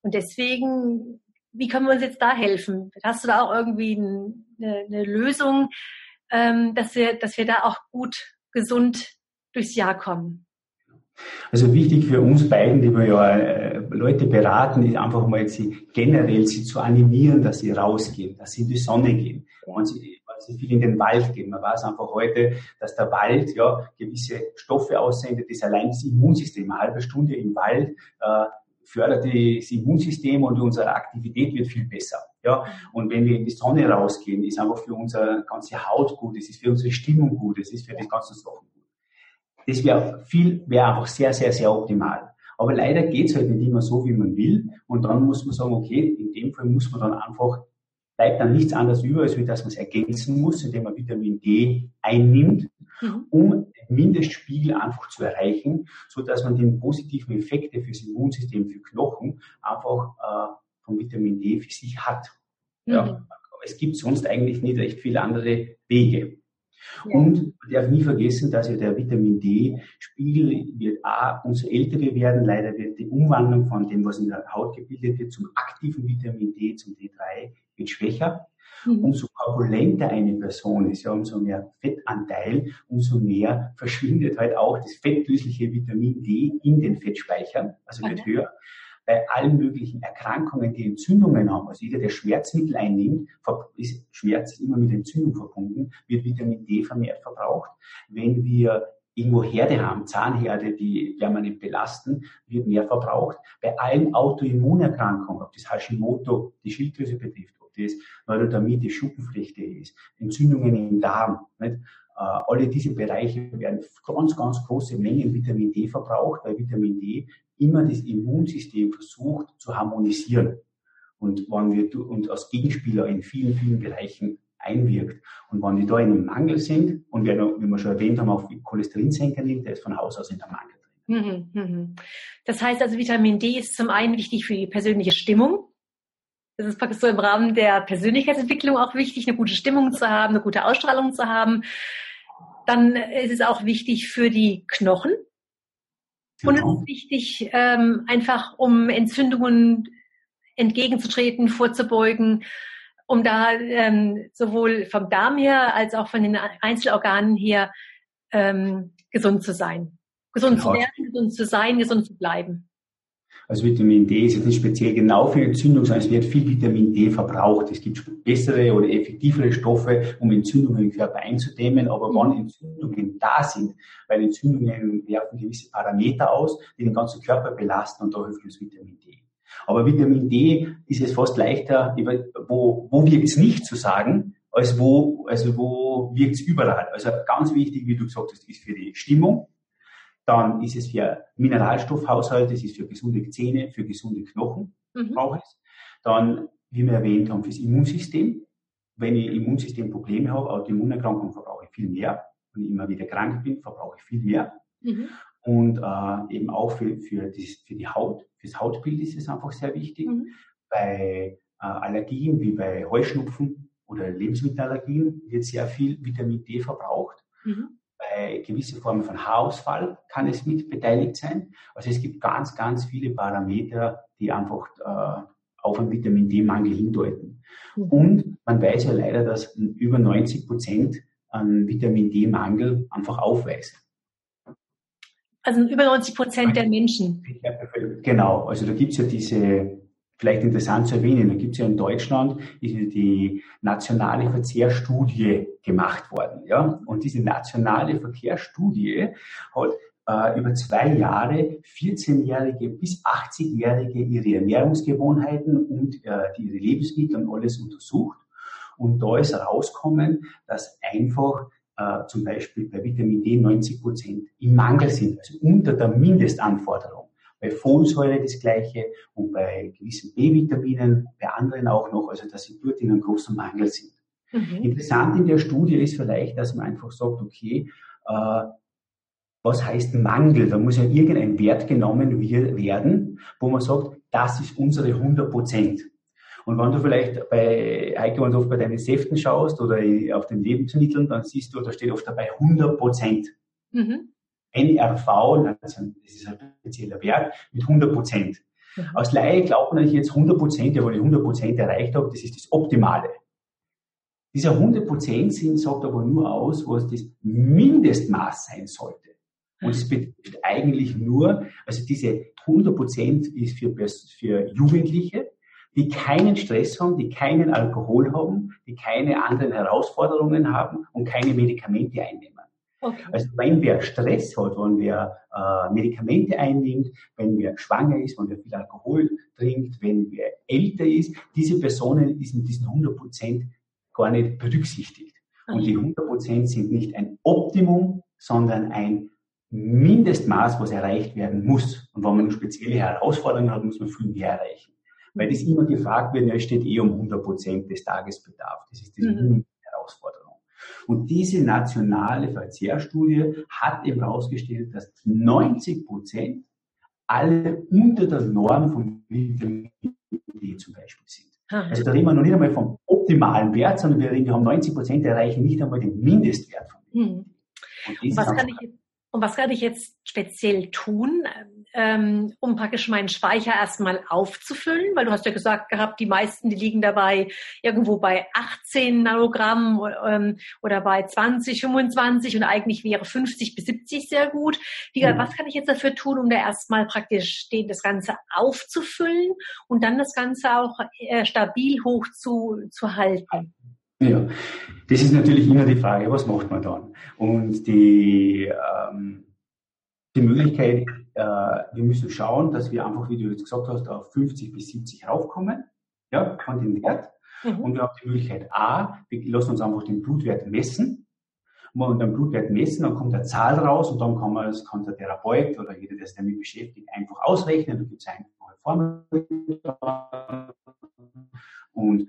Und deswegen wie können wir uns jetzt da helfen? Hast du da auch irgendwie eine, eine Lösung, ähm, dass wir, dass wir da auch gut gesund durchs Jahr kommen? Also wichtig für uns beiden, die wir ja äh, Leute beraten, ist einfach mal sie generell sie zu animieren, dass sie rausgehen, dass sie in die Sonne gehen. Wenn sie, sie viel in den Wald gehen. Man weiß einfach heute, dass der Wald ja gewisse Stoffe aussendet, das allein das Immunsystem, eine halbe Stunde im Wald äh, fördert das Immunsystem und unsere Aktivität wird viel besser. Ja, und wenn wir in die Sonne rausgehen, ist einfach für unsere ganze Haut gut, es ist für unsere Stimmung gut, es ist für die ganzen Sachen gut. Das wäre viel, wäre einfach sehr, sehr, sehr optimal. Aber leider geht's halt nicht immer so, wie man will. Und dann muss man sagen, okay, in dem Fall muss man dann einfach, bleibt dann nichts anderes über, als wie dass man es ergänzen muss, indem man Vitamin D einnimmt, mhm. um Mindestspiegel einfach zu erreichen, so dass man den positiven Effekte fürs Immunsystem, für Knochen einfach äh, von Vitamin D für sich hat. Mhm. Ja, es gibt sonst eigentlich nicht recht viele andere Wege. Ja. Und man darf nie vergessen, dass ja der Vitamin D-Spiegel wird A, umso älter wir werden, leider wird die Umwandlung von dem, was in der Haut gebildet wird, zum aktiven Vitamin D, zum D3, wird schwächer. Mhm. Umso korpulenter eine Person ist, ja, umso mehr Fettanteil, umso mehr verschwindet halt auch das fettlösliche Vitamin D in den Fettspeichern, also wird okay. höher. Bei allen möglichen Erkrankungen, die Entzündungen haben. Also jeder, der Schmerzmittel einnimmt, ist Schmerz immer mit Entzündung verbunden, wird Vitamin D vermehrt verbraucht. Wenn wir irgendwo Herde haben, Zahnherde, die permanent belasten, wird mehr verbraucht. Bei allen Autoimmunerkrankungen, ob das Hashimoto, die Schilddrüse betrifft, ob das Neurodermitis, Schuppenflechte ist, Entzündungen im Darm, nicht? Äh, alle diese Bereiche werden ganz, ganz große Mengen Vitamin D verbraucht, weil Vitamin D immer das Immunsystem versucht zu harmonisieren und, wenn wir, und als Gegenspieler in vielen, vielen Bereichen einwirkt. Und wenn die da in einem Mangel sind, und wer, wie wir schon erwähnt haben, auch Cholesterinsenker nimmt, der ist von Haus aus in der Mangel drin. Mhm, mhm. Das heißt also, Vitamin D ist zum einen wichtig für die persönliche Stimmung. Das ist praktisch so im Rahmen der Persönlichkeitsentwicklung auch wichtig, eine gute Stimmung zu haben, eine gute Ausstrahlung zu haben. Dann ist es auch wichtig für die Knochen. Genau. Und es ist wichtig, ähm, einfach um Entzündungen entgegenzutreten, vorzubeugen um da ähm, sowohl vom Darm her als auch von den Einzelorganen her ähm, gesund zu sein. Gesund genau. zu werden, gesund zu sein, gesund zu bleiben. Also Vitamin D ist jetzt nicht speziell genau für Entzündung, sondern es wird viel Vitamin D verbraucht. Es gibt bessere oder effektivere Stoffe, um Entzündungen im Körper einzudämmen. Aber mhm. wenn Entzündungen da sind, weil Entzündungen werfen gewisse Parameter aus, die den ganzen Körper belasten und da hilft das Vitamin D. Aber Vitamin D ist es fast leichter, wo, wo wirkt es nicht zu sagen, als wo, also wo wirkt es überall. Also ganz wichtig, wie du gesagt hast, ist für die Stimmung. Dann ist es für Mineralstoffhaushalt, es ist für gesunde Zähne, für gesunde Knochen mhm. brauche ich es. Dann, wie wir erwähnt haben, fürs Immunsystem. Wenn ich Immunsystemprobleme habe, Autoimmunerkrankungen, verbrauche ich viel mehr. Wenn ich immer wieder krank bin, verbrauche ich viel mehr. Mhm. Und äh, eben auch für, für, die, für die Haut, fürs Hautbild ist es einfach sehr wichtig. Mhm. Bei äh, Allergien wie bei Heuschnupfen oder Lebensmittelallergien wird sehr viel Vitamin D verbraucht. Mhm. Bei gewissen Formen von Haarausfall kann es mit beteiligt sein. Also es gibt ganz, ganz viele Parameter, die einfach äh, auf einen Vitamin D-Mangel hindeuten. Mhm. Und man weiß ja leider, dass über 90 Prozent an Vitamin D-Mangel einfach aufweisen. Also über 90 Prozent der Menschen. Genau, also da gibt's ja diese, vielleicht interessant zu erwähnen, da gibt's ja in Deutschland die nationale Verkehrsstudie gemacht worden. Ja? Und diese nationale Verkehrsstudie hat äh, über zwei Jahre 14-Jährige bis 80-Jährige ihre Ernährungsgewohnheiten und äh, ihre Lebensmittel und alles untersucht. Und da ist herausgekommen, dass einfach äh, zum Beispiel bei Vitamin D 90 Prozent im Mangel sind, also unter der Mindestanforderung. Bei Folsäure das Gleiche und bei gewissen B-Vitaminen, bei anderen auch noch, also dass sie dort in einem großen Mangel sind. Mhm. Interessant in der Studie ist vielleicht, dass man einfach sagt, okay, äh, was heißt Mangel? Da muss ja irgendein Wert genommen werden, wo man sagt, das ist unsere 100 Prozent. Und wenn du vielleicht bei Heike und oft bei deinen Säften schaust oder auf den Lebensmitteln, dann siehst du, da steht oft dabei 100 Prozent. Mhm. NRV, das ist ein spezieller Wert, mit 100 Prozent. Mhm. Aus Laie glaubt man jetzt 100 Prozent, ja, wenn ich 100 Prozent erreicht habe, das ist das Optimale. Diese 100 Prozent sind, sagt aber nur aus, was das Mindestmaß sein sollte. Und es betrifft eigentlich nur, also diese 100 Prozent ist für, für Jugendliche, die keinen Stress haben, die keinen Alkohol haben, die keine anderen Herausforderungen haben und keine Medikamente einnehmen. Okay. Also wenn wer Stress hat, wenn wer äh, Medikamente einnimmt, wenn wer schwanger ist, wenn wer viel Alkohol trinkt, wenn wer älter ist, diese Personen ist in diesen 100 Prozent gar nicht berücksichtigt. Okay. Und die 100 Prozent sind nicht ein Optimum, sondern ein Mindestmaß, was erreicht werden muss. Und wenn man spezielle Herausforderungen hat, muss man viel mehr erreichen weil das immer gefragt wird, ja, es steht eh um 100 Prozent des Tagesbedarfs. Das ist die mhm. Herausforderung. Und diese nationale Verzehrstudie hat eben herausgestellt, dass 90 Prozent alle unter der Norm von Vitamin D zum Beispiel sind. Also da reden wir noch nicht einmal vom optimalen Wert, sondern wir reden, wir haben 90 Prozent erreichen nicht einmal den Mindestwert von Vitamin D. Mhm. Was kann ich jetzt Und was kann ich jetzt speziell tun, ähm, um praktisch meinen Speicher erstmal aufzufüllen? Weil du hast ja gesagt gehabt, die meisten, die liegen dabei irgendwo bei 18 Nanogramm ähm, oder bei 20, 25 und eigentlich wäre 50 bis 70 sehr gut. Wie, mhm. Was kann ich jetzt dafür tun, um da erstmal praktisch den, das Ganze aufzufüllen und dann das Ganze auch äh, stabil hoch zu, zu halten? Ja, das ist natürlich immer die Frage, was macht man dann? Und die, ähm, die Möglichkeit, äh, wir müssen schauen, dass wir einfach, wie du jetzt gesagt hast, auf 50 bis 70 raufkommen, ja, von dem Wert. Mhm. Und wir haben die Möglichkeit A, wir lassen uns einfach den Blutwert messen. Und den Blutwert messen, dann kommt eine Zahl raus und dann kann man, das kann der Therapeut oder jeder, der sich damit beschäftigt, einfach ausrechnen. Da gibt es eine Formel. Und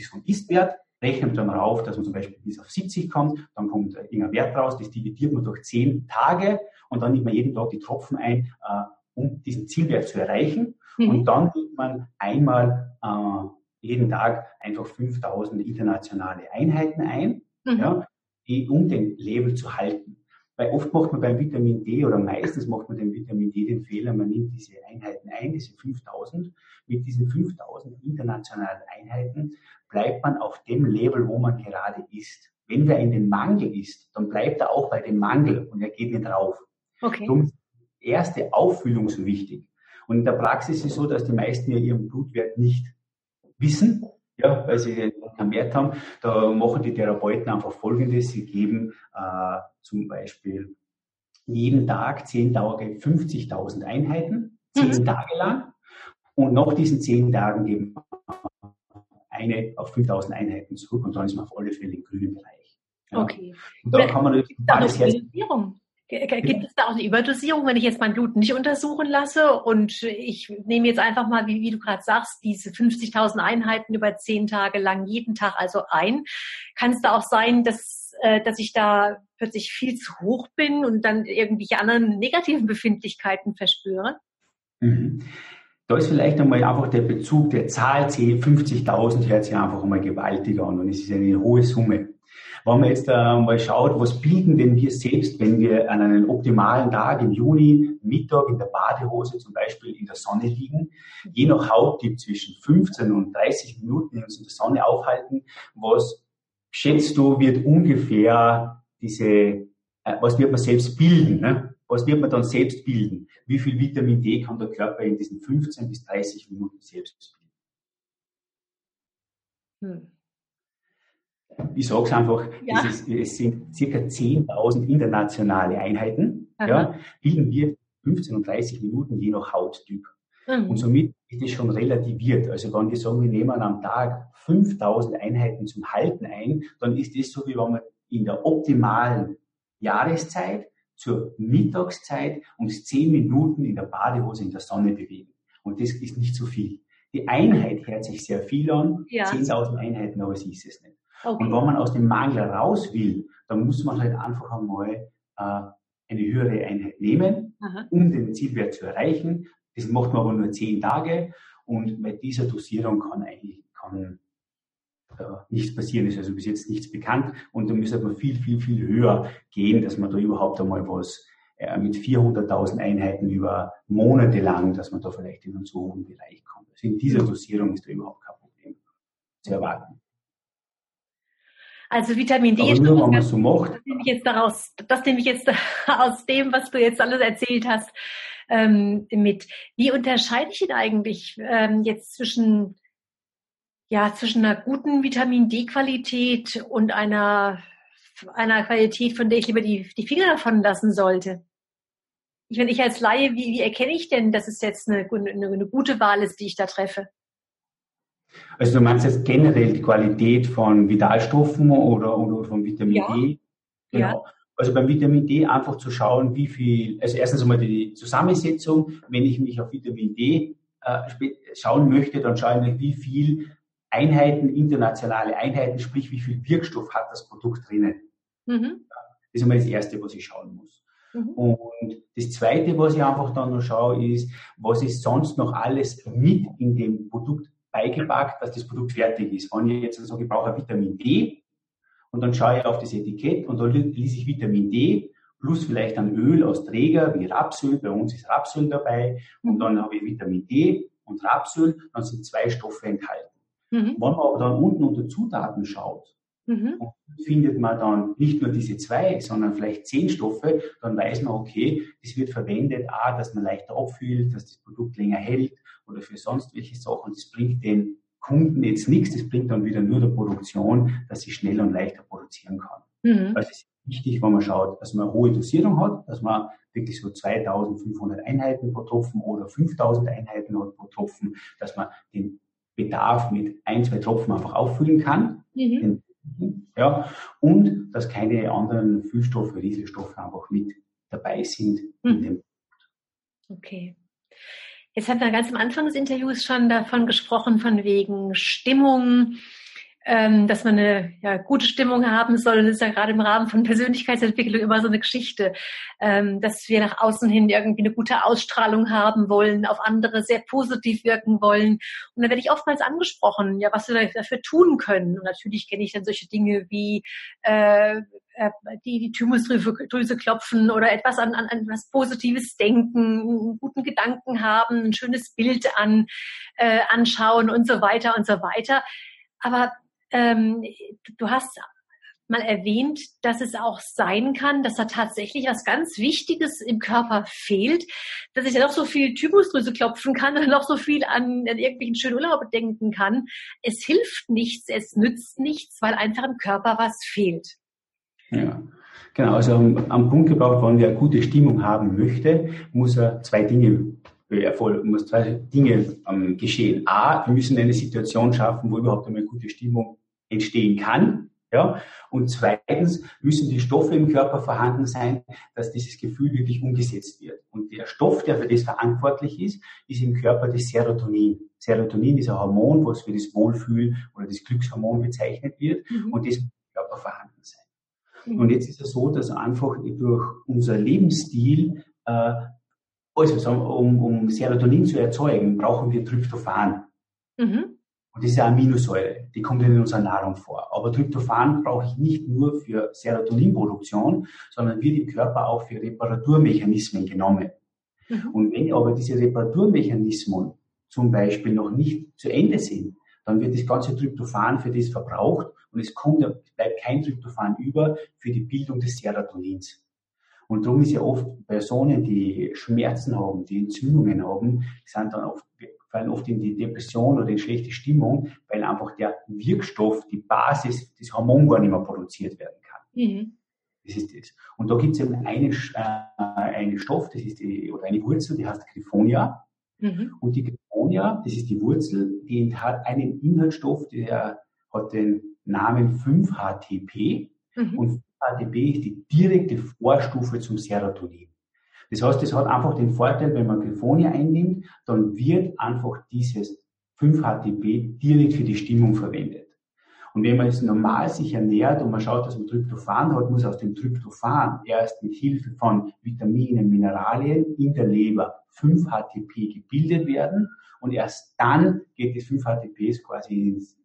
ist vom Ist-Wert rechnet man rauf, dass man zum Beispiel bis auf 70 kommt, dann kommt irgendein Wert raus, das dividiert man durch 10 Tage und dann nimmt man jeden Tag die Tropfen ein, äh, um diesen Zielwert zu erreichen. Mhm. Und dann nimmt man einmal äh, jeden Tag einfach 5000 internationale Einheiten ein, mhm. ja, die, um den Label zu halten. Weil oft macht man beim Vitamin D oder meistens macht man beim Vitamin D den Fehler, man nimmt diese Einheiten ein, diese 5000. Mit diesen 5000 internationalen Einheiten bleibt man auf dem Label, wo man gerade ist. Wenn wer in den Mangel ist, dann bleibt er auch bei dem Mangel und er geht nicht drauf. Okay. Darum ist die erste Auffüllung so wichtig. Und in der Praxis ist es so, dass die meisten ja ihren Blutwert nicht wissen ja, weil sie keinen Wert haben. Da machen die Therapeuten einfach Folgendes. Sie geben äh, zum Beispiel jeden Tag zehn Tage 50.000 Einheiten, zehn mhm. Tage lang. Und nach diesen zehn Tagen geben eine auf 5000 Einheiten zurück und dann ist man auf alle Fälle im grünen Bereich. Ja. Okay. Und da kann man natürlich alles Gibt es da auch eine Überdosierung, wenn ich jetzt mein Blut nicht untersuchen lasse und ich nehme jetzt einfach mal, wie, wie du gerade sagst, diese 50.000 Einheiten über zehn Tage lang jeden Tag also ein? Kann es da auch sein, dass, äh, dass ich da plötzlich viel zu hoch bin und dann irgendwelche anderen negativen Befindlichkeiten verspüre? Mhm. Da ist vielleicht einmal einfach der Bezug der Zahl 50.000 hört sich einfach einmal gewaltig an und es ist eine hohe Summe. Wenn man jetzt äh, mal schaut, was bilden denn wir selbst, wenn wir an einem optimalen Tag im Juni, Mittag in der Badehose zum Beispiel in der Sonne liegen, je nach Hauttyp zwischen 15 und 30 Minuten uns in der Sonne aufhalten, was schätzt du, wird ungefähr diese, äh, was wird man selbst bilden, ne? was wird man dann selbst bilden? Wie viel Vitamin D kann der Körper in diesen 15 bis 30 Minuten selbst bilden? Hm ich sage es einfach, ja. es, ist, es, sind circa 10.000 internationale Einheiten, ja, bilden wir 15 und 30 Minuten je nach Hauttyp. Mhm. Und somit ist es schon relativiert. Also wenn wir sagen, wir nehmen am Tag 5000 Einheiten zum Halten ein, dann ist das so, wie wenn man in der optimalen Jahreszeit zur Mittagszeit uns 10 Minuten in der Badehose in der Sonne bewegen. Und das ist nicht so viel. Die Einheit hört sich sehr viel an, ja. 10.000 Einheiten, aber sie ist es nicht. Okay. Und wenn man aus dem Mangel raus will, dann muss man halt einfach einmal äh, eine höhere Einheit nehmen, Aha. um den Zielwert zu erreichen. Das macht man aber nur zehn Tage und mit dieser Dosierung kann eigentlich kann, äh, nichts passieren. Ist also bis jetzt nichts bekannt und da müsste man viel, viel, viel höher gehen, dass man da überhaupt einmal was äh, mit 400.000 Einheiten über Monate lang, dass man da vielleicht in einen so hohen Bereich kommt. Also in dieser Dosierung ist da überhaupt kein Problem zu erwarten. Also Vitamin D ist nur, ganz, so macht. Das nehme ich jetzt daraus, das nehme ich jetzt aus dem, was du jetzt alles erzählt hast, ähm, mit. Wie unterscheide ich denn eigentlich ähm, jetzt zwischen ja zwischen einer guten Vitamin D-Qualität und einer einer Qualität, von der ich lieber die, die Finger davon lassen sollte? Ich meine, ich als Laie, wie, wie erkenne ich denn, dass es jetzt eine, eine, eine gute Wahl ist, die ich da treffe? Also du meinst jetzt generell die Qualität von Vitalstoffen oder, oder von Vitamin ja. D? Genau. Ja. Also beim Vitamin D einfach zu schauen, wie viel, also erstens einmal die Zusammensetzung, wenn ich mich auf Vitamin D äh, schauen möchte, dann schaue ich mir, wie viel Einheiten, internationale Einheiten, sprich wie viel Wirkstoff hat das Produkt drinnen. Mhm. Das ist einmal das Erste, was ich schauen muss. Mhm. Und das Zweite, was ich einfach dann noch schaue, ist, was ist sonst noch alles mit in dem Produkt beigepackt, dass das Produkt fertig ist. Wenn ich jetzt sage, ich brauche Vitamin D und dann schaue ich auf das Etikett und da lese ich Vitamin D plus vielleicht ein Öl aus Träger wie Rapsöl. Bei uns ist Rapsöl dabei. Und dann habe ich Vitamin D und Rapsöl. Dann sind zwei Stoffe enthalten. Mhm. Wenn man aber dann unten unter Zutaten schaut, mhm. findet man dann nicht nur diese zwei, sondern vielleicht zehn Stoffe, dann weiß man, okay, das wird verwendet, A, dass man leichter abfühlt, dass das Produkt länger hält oder für sonst welche Sachen. Das bringt den Kunden jetzt nichts, das bringt dann wieder nur der Produktion, dass sie schneller und leichter produzieren kann. Mhm. Also es ist wichtig, wenn man schaut, dass man eine hohe Dosierung hat, dass man wirklich so 2500 Einheiten pro Tropfen oder 5000 Einheiten hat pro Tropfen, dass man den Bedarf mit ein, zwei Tropfen einfach auffüllen kann. Mhm. Ja, und dass keine anderen Füllstoffe, Rieselstoffe einfach mit dabei sind in dem Okay. Jetzt hat man ganz am Anfang des Interviews schon davon gesprochen, von wegen Stimmung, ähm, dass man eine ja, gute Stimmung haben soll. Das ist ja gerade im Rahmen von Persönlichkeitsentwicklung immer so eine Geschichte, ähm, dass wir nach außen hin irgendwie eine gute Ausstrahlung haben wollen, auf andere sehr positiv wirken wollen. Und dann werde ich oftmals angesprochen, ja, was wir dafür tun können. Und natürlich kenne ich dann solche Dinge wie äh, äh die, die Thymusdrüse klopfen oder etwas an, an, an was Positives denken, einen guten Gedanken haben, ein schönes Bild an, äh, anschauen und so weiter und so weiter. Aber ähm, du hast mal erwähnt, dass es auch sein kann, dass da tatsächlich was ganz Wichtiges im Körper fehlt, dass ich ja noch so viel Thymusdrüse klopfen kann und noch so viel an, an irgendwelchen schönen Urlaub denken kann. Es hilft nichts, es nützt nichts, weil einfach im Körper was fehlt. Ja. Genau, also am, Punkt gebraucht, wenn eine gute Stimmung haben möchte, muss er zwei Dinge Erfolg, muss zwei Dinge ähm, geschehen. A, wir müssen eine Situation schaffen, wo überhaupt eine gute Stimmung entstehen kann. Ja? Und zweitens müssen die Stoffe im Körper vorhanden sein, dass dieses Gefühl wirklich umgesetzt wird. Und der Stoff, der für das verantwortlich ist, ist im Körper das Serotonin. Serotonin ist ein Hormon, was für das Wohlfühl oder das Glückshormon bezeichnet wird. Mhm. Und das muss im Körper vorhanden sein. Mhm. Und jetzt ist es so, dass einfach durch unser Lebensstil, äh, also um, um Serotonin zu erzeugen, brauchen wir Tryptophan. Mhm. Und das ist ja Aminosäure, die kommt in unserer Nahrung vor. Aber Tryptophan brauche ich nicht nur für Serotoninproduktion, sondern wird im Körper auch für Reparaturmechanismen genommen. Mhm. Und wenn aber diese Reparaturmechanismen zum Beispiel noch nicht zu Ende sind, dann wird das ganze Tryptophan für das verbraucht und es kommt, es bleibt kein Tryptophan über für die Bildung des Serotonins. Und darum ist ja oft Personen, die Schmerzen haben, die Entzündungen haben, sind dann oft fallen oft in die Depression oder in schlechte Stimmung, weil einfach der Wirkstoff, die Basis, das Hormon gar nicht mehr produziert werden kann. Mhm. Das ist das. Und da gibt es eben einen, äh, einen Stoff, das ist die, oder eine Wurzel, die heißt Griffonia. Mhm. Und die Griffonia, das ist die Wurzel, die hat einen Inhaltsstoff, der hat den Namen 5-HTP. Mhm. Und 5-HTP ist die direkte Vorstufe zum Serotonin. Das heißt, es hat einfach den Vorteil, wenn man Griffonia einnimmt, dann wird einfach dieses 5-HTP direkt für die Stimmung verwendet. Und wenn man jetzt normal sich ernährt und man schaut, dass man Tryptophan hat, muss aus dem Tryptophan erst mit Hilfe von Vitaminen, Mineralien in der Leber 5-HTP gebildet werden und erst dann geht das 5-HTP quasi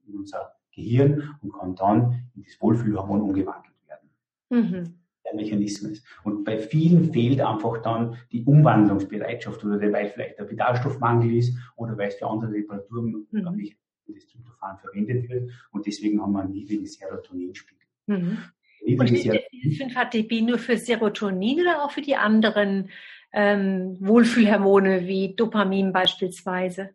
in unser Gehirn und kann dann in das Wohlfühlhormon umgewandelt werden. Mhm der Mechanismus. ist. Und bei vielen fehlt einfach dann die Umwandlungsbereitschaft oder weil vielleicht der Vitalstoffmangel ist oder weil es für andere Reparaturen mhm. nicht das Tryptophan verwendet wird und deswegen haben wir einen niedrigen Serotoninspiegel. Mhm. Und ist das 5-HTP nur für Serotonin oder auch für die anderen ähm, Wohlfühlhormone wie Dopamin beispielsweise?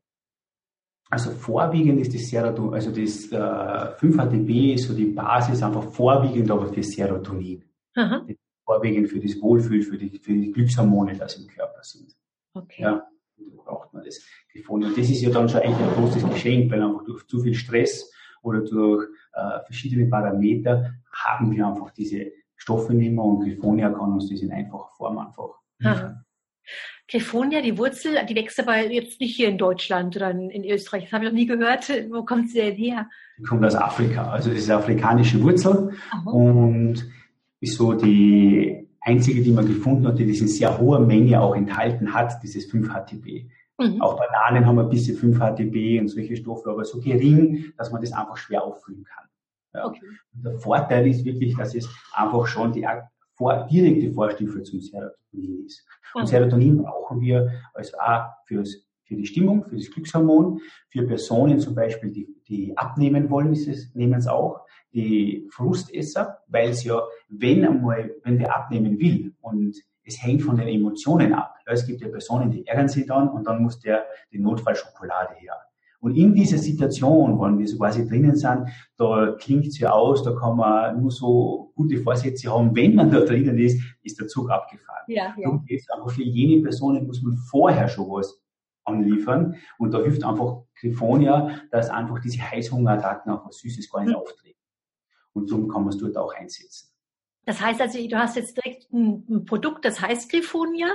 Also vorwiegend ist das Serotonin, also das äh, 5-HTP ist so die Basis einfach vorwiegend aber für Serotonin. Aha. Vorwiegend für das Wohlfühl, für die, für die Glückshormone, die im Körper sind. Okay. Ja, da braucht man das gefunden. Und das ist ja dann schon eigentlich ein großes Geschenk, weil einfach durch zu viel Stress oder durch äh, verschiedene Parameter haben wir einfach diese Stoffe nicht mehr und Griffonia kann uns das in einfacher Form einfach liefern. Griffonia, die Wurzel, die wächst aber jetzt nicht hier in Deutschland oder in Österreich. Das habe ich noch nie gehört. Wo kommt sie denn her? Die kommt aus Afrika. Also das ist eine afrikanische Wurzel. Aha. Und ist so die einzige, die man gefunden hat, die das in sehr hoher Menge auch enthalten hat, dieses 5-HTP. Mhm. Auch Bananen haben ein bisschen 5-HTP und solche Stoffe, aber so gering, dass man das einfach schwer auffüllen kann. Ja. Okay. Der Vorteil ist wirklich, dass es einfach schon die vor, direkte Vorstufe zum Serotonin ist. Und Serotonin brauchen wir also auch fürs, für die Stimmung, für das Glückshormon, für Personen zum Beispiel, die, die abnehmen wollen, ist es, nehmen es auch, die Frustesser, weil es ja, wenn einmal, wenn der abnehmen will und es hängt von den Emotionen ab. Es gibt ja Personen, die ärgern sich dann und dann muss der die Notfallschokolade her. Und in dieser Situation, wenn wir so quasi drinnen sind, da klingt es ja aus, da kann man nur so gute Vorsätze haben. Wenn man da drinnen ist, ist der Zug abgefahren. Ja, ja. Darum geht's einfach für jene Personen muss man vorher schon was anliefern. Und da hilft einfach Griffonia, dass einfach diese Heißhungerattacken auf was Süßes gar nicht mhm. auftreten. Und darum kann man es dort auch einsetzen. Das heißt also, du hast jetzt direkt ein, Produkt, das heißt Griffonia.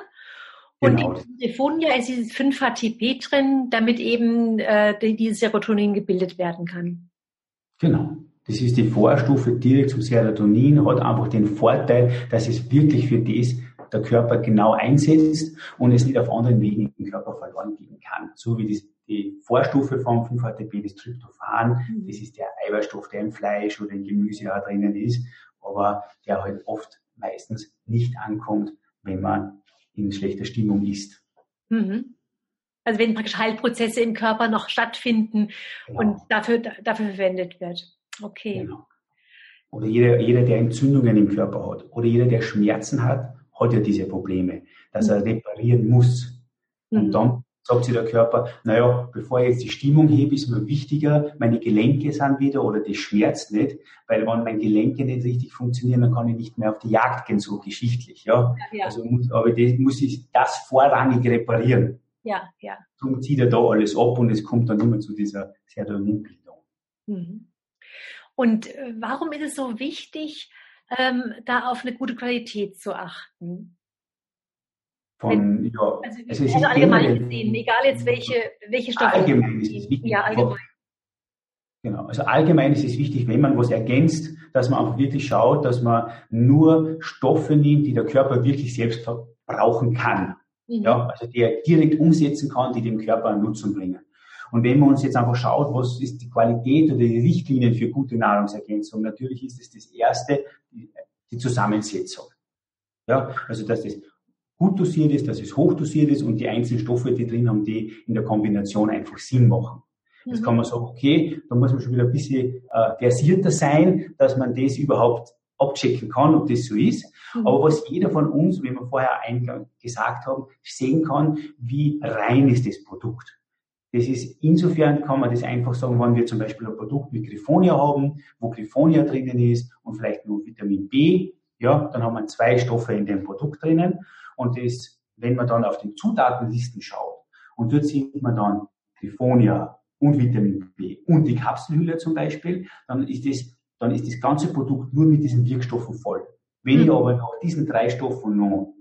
Und genau. in Griffonia ist dieses 5-HTP drin, damit eben äh, dieses Serotonin gebildet werden kann. Genau. Das ist die Vorstufe direkt zum Serotonin, hat einfach den Vorteil, dass es wirklich für das der Körper genau einsetzt und es nicht auf anderen Wegen im Körper verloren gehen kann. So wie das, die Vorstufe vom 5-HTP, das Tryptophan, mhm. das ist der Eiweißstoff, der im Fleisch oder im Gemüse auch drinnen ist aber der halt oft meistens nicht ankommt, wenn man in schlechter Stimmung ist. Mhm. Also wenn praktisch Heilprozesse im Körper noch stattfinden genau. und dafür, dafür verwendet wird. Okay. Genau. Oder jeder, jeder, der Entzündungen im Körper hat oder jeder, der Schmerzen hat, hat ja diese Probleme, dass er mhm. reparieren muss. Und mhm. dann sagt sich der Körper, naja, bevor ich jetzt die Stimmung hebe, ist mir wichtiger, meine Gelenke sind wieder oder das schmerzt nicht, weil wenn meine Gelenke nicht richtig funktionieren, dann kann ich nicht mehr auf die Jagd gehen, so geschichtlich, ja. ja. Also muss, aber das, muss ich das vorrangig reparieren. Ja, ja. Darum zieht er da alles ab und es kommt dann immer zu dieser Serotoninbildung. Mhm. Und äh, warum ist es so wichtig, ähm, da auf eine gute Qualität zu achten? von, ja, also, es ist also allgemein gesehen, egal jetzt welche, welche Stoffe. Allgemein ist es wichtig. Ja, allgemein. Genau, also allgemein ist es wichtig, wenn man was ergänzt, dass man einfach wirklich schaut, dass man nur Stoffe nimmt, die der Körper wirklich selbst verbrauchen kann. Mhm. Ja, also die er direkt umsetzen kann, die dem Körper einen Nutzen bringen. Und wenn man uns jetzt einfach schaut, was ist die Qualität oder die Richtlinien für gute Nahrungsergänzung, natürlich ist es das erste, die, Zusammensetzung. Ja, also dass das gut dosiert ist, dass es hoch dosiert ist und die einzelnen Stoffe, die drin haben, die in der Kombination einfach Sinn machen. Jetzt mhm. kann man sagen, okay, da muss man schon wieder ein bisschen äh, versierter sein, dass man das überhaupt abchecken kann, ob das so ist. Mhm. Aber was jeder von uns, wie wir vorher eingang gesagt haben, sehen kann, wie rein ist das Produkt. Das ist, insofern kann man das einfach sagen, wenn wir zum Beispiel ein Produkt mit Griffonia haben, wo Griffonia drinnen ist und vielleicht nur Vitamin B, ja, dann haben wir zwei Stoffe in dem Produkt drinnen. Und das, wenn man dann auf den Zutatenlisten schaut und dort sieht man dann Griffonia und Vitamin B und die Kapselhülle zum Beispiel, dann ist das, dann ist das ganze Produkt nur mit diesen Wirkstoffen voll. Wenn ich mhm. aber nach diesen drei Stoffen noch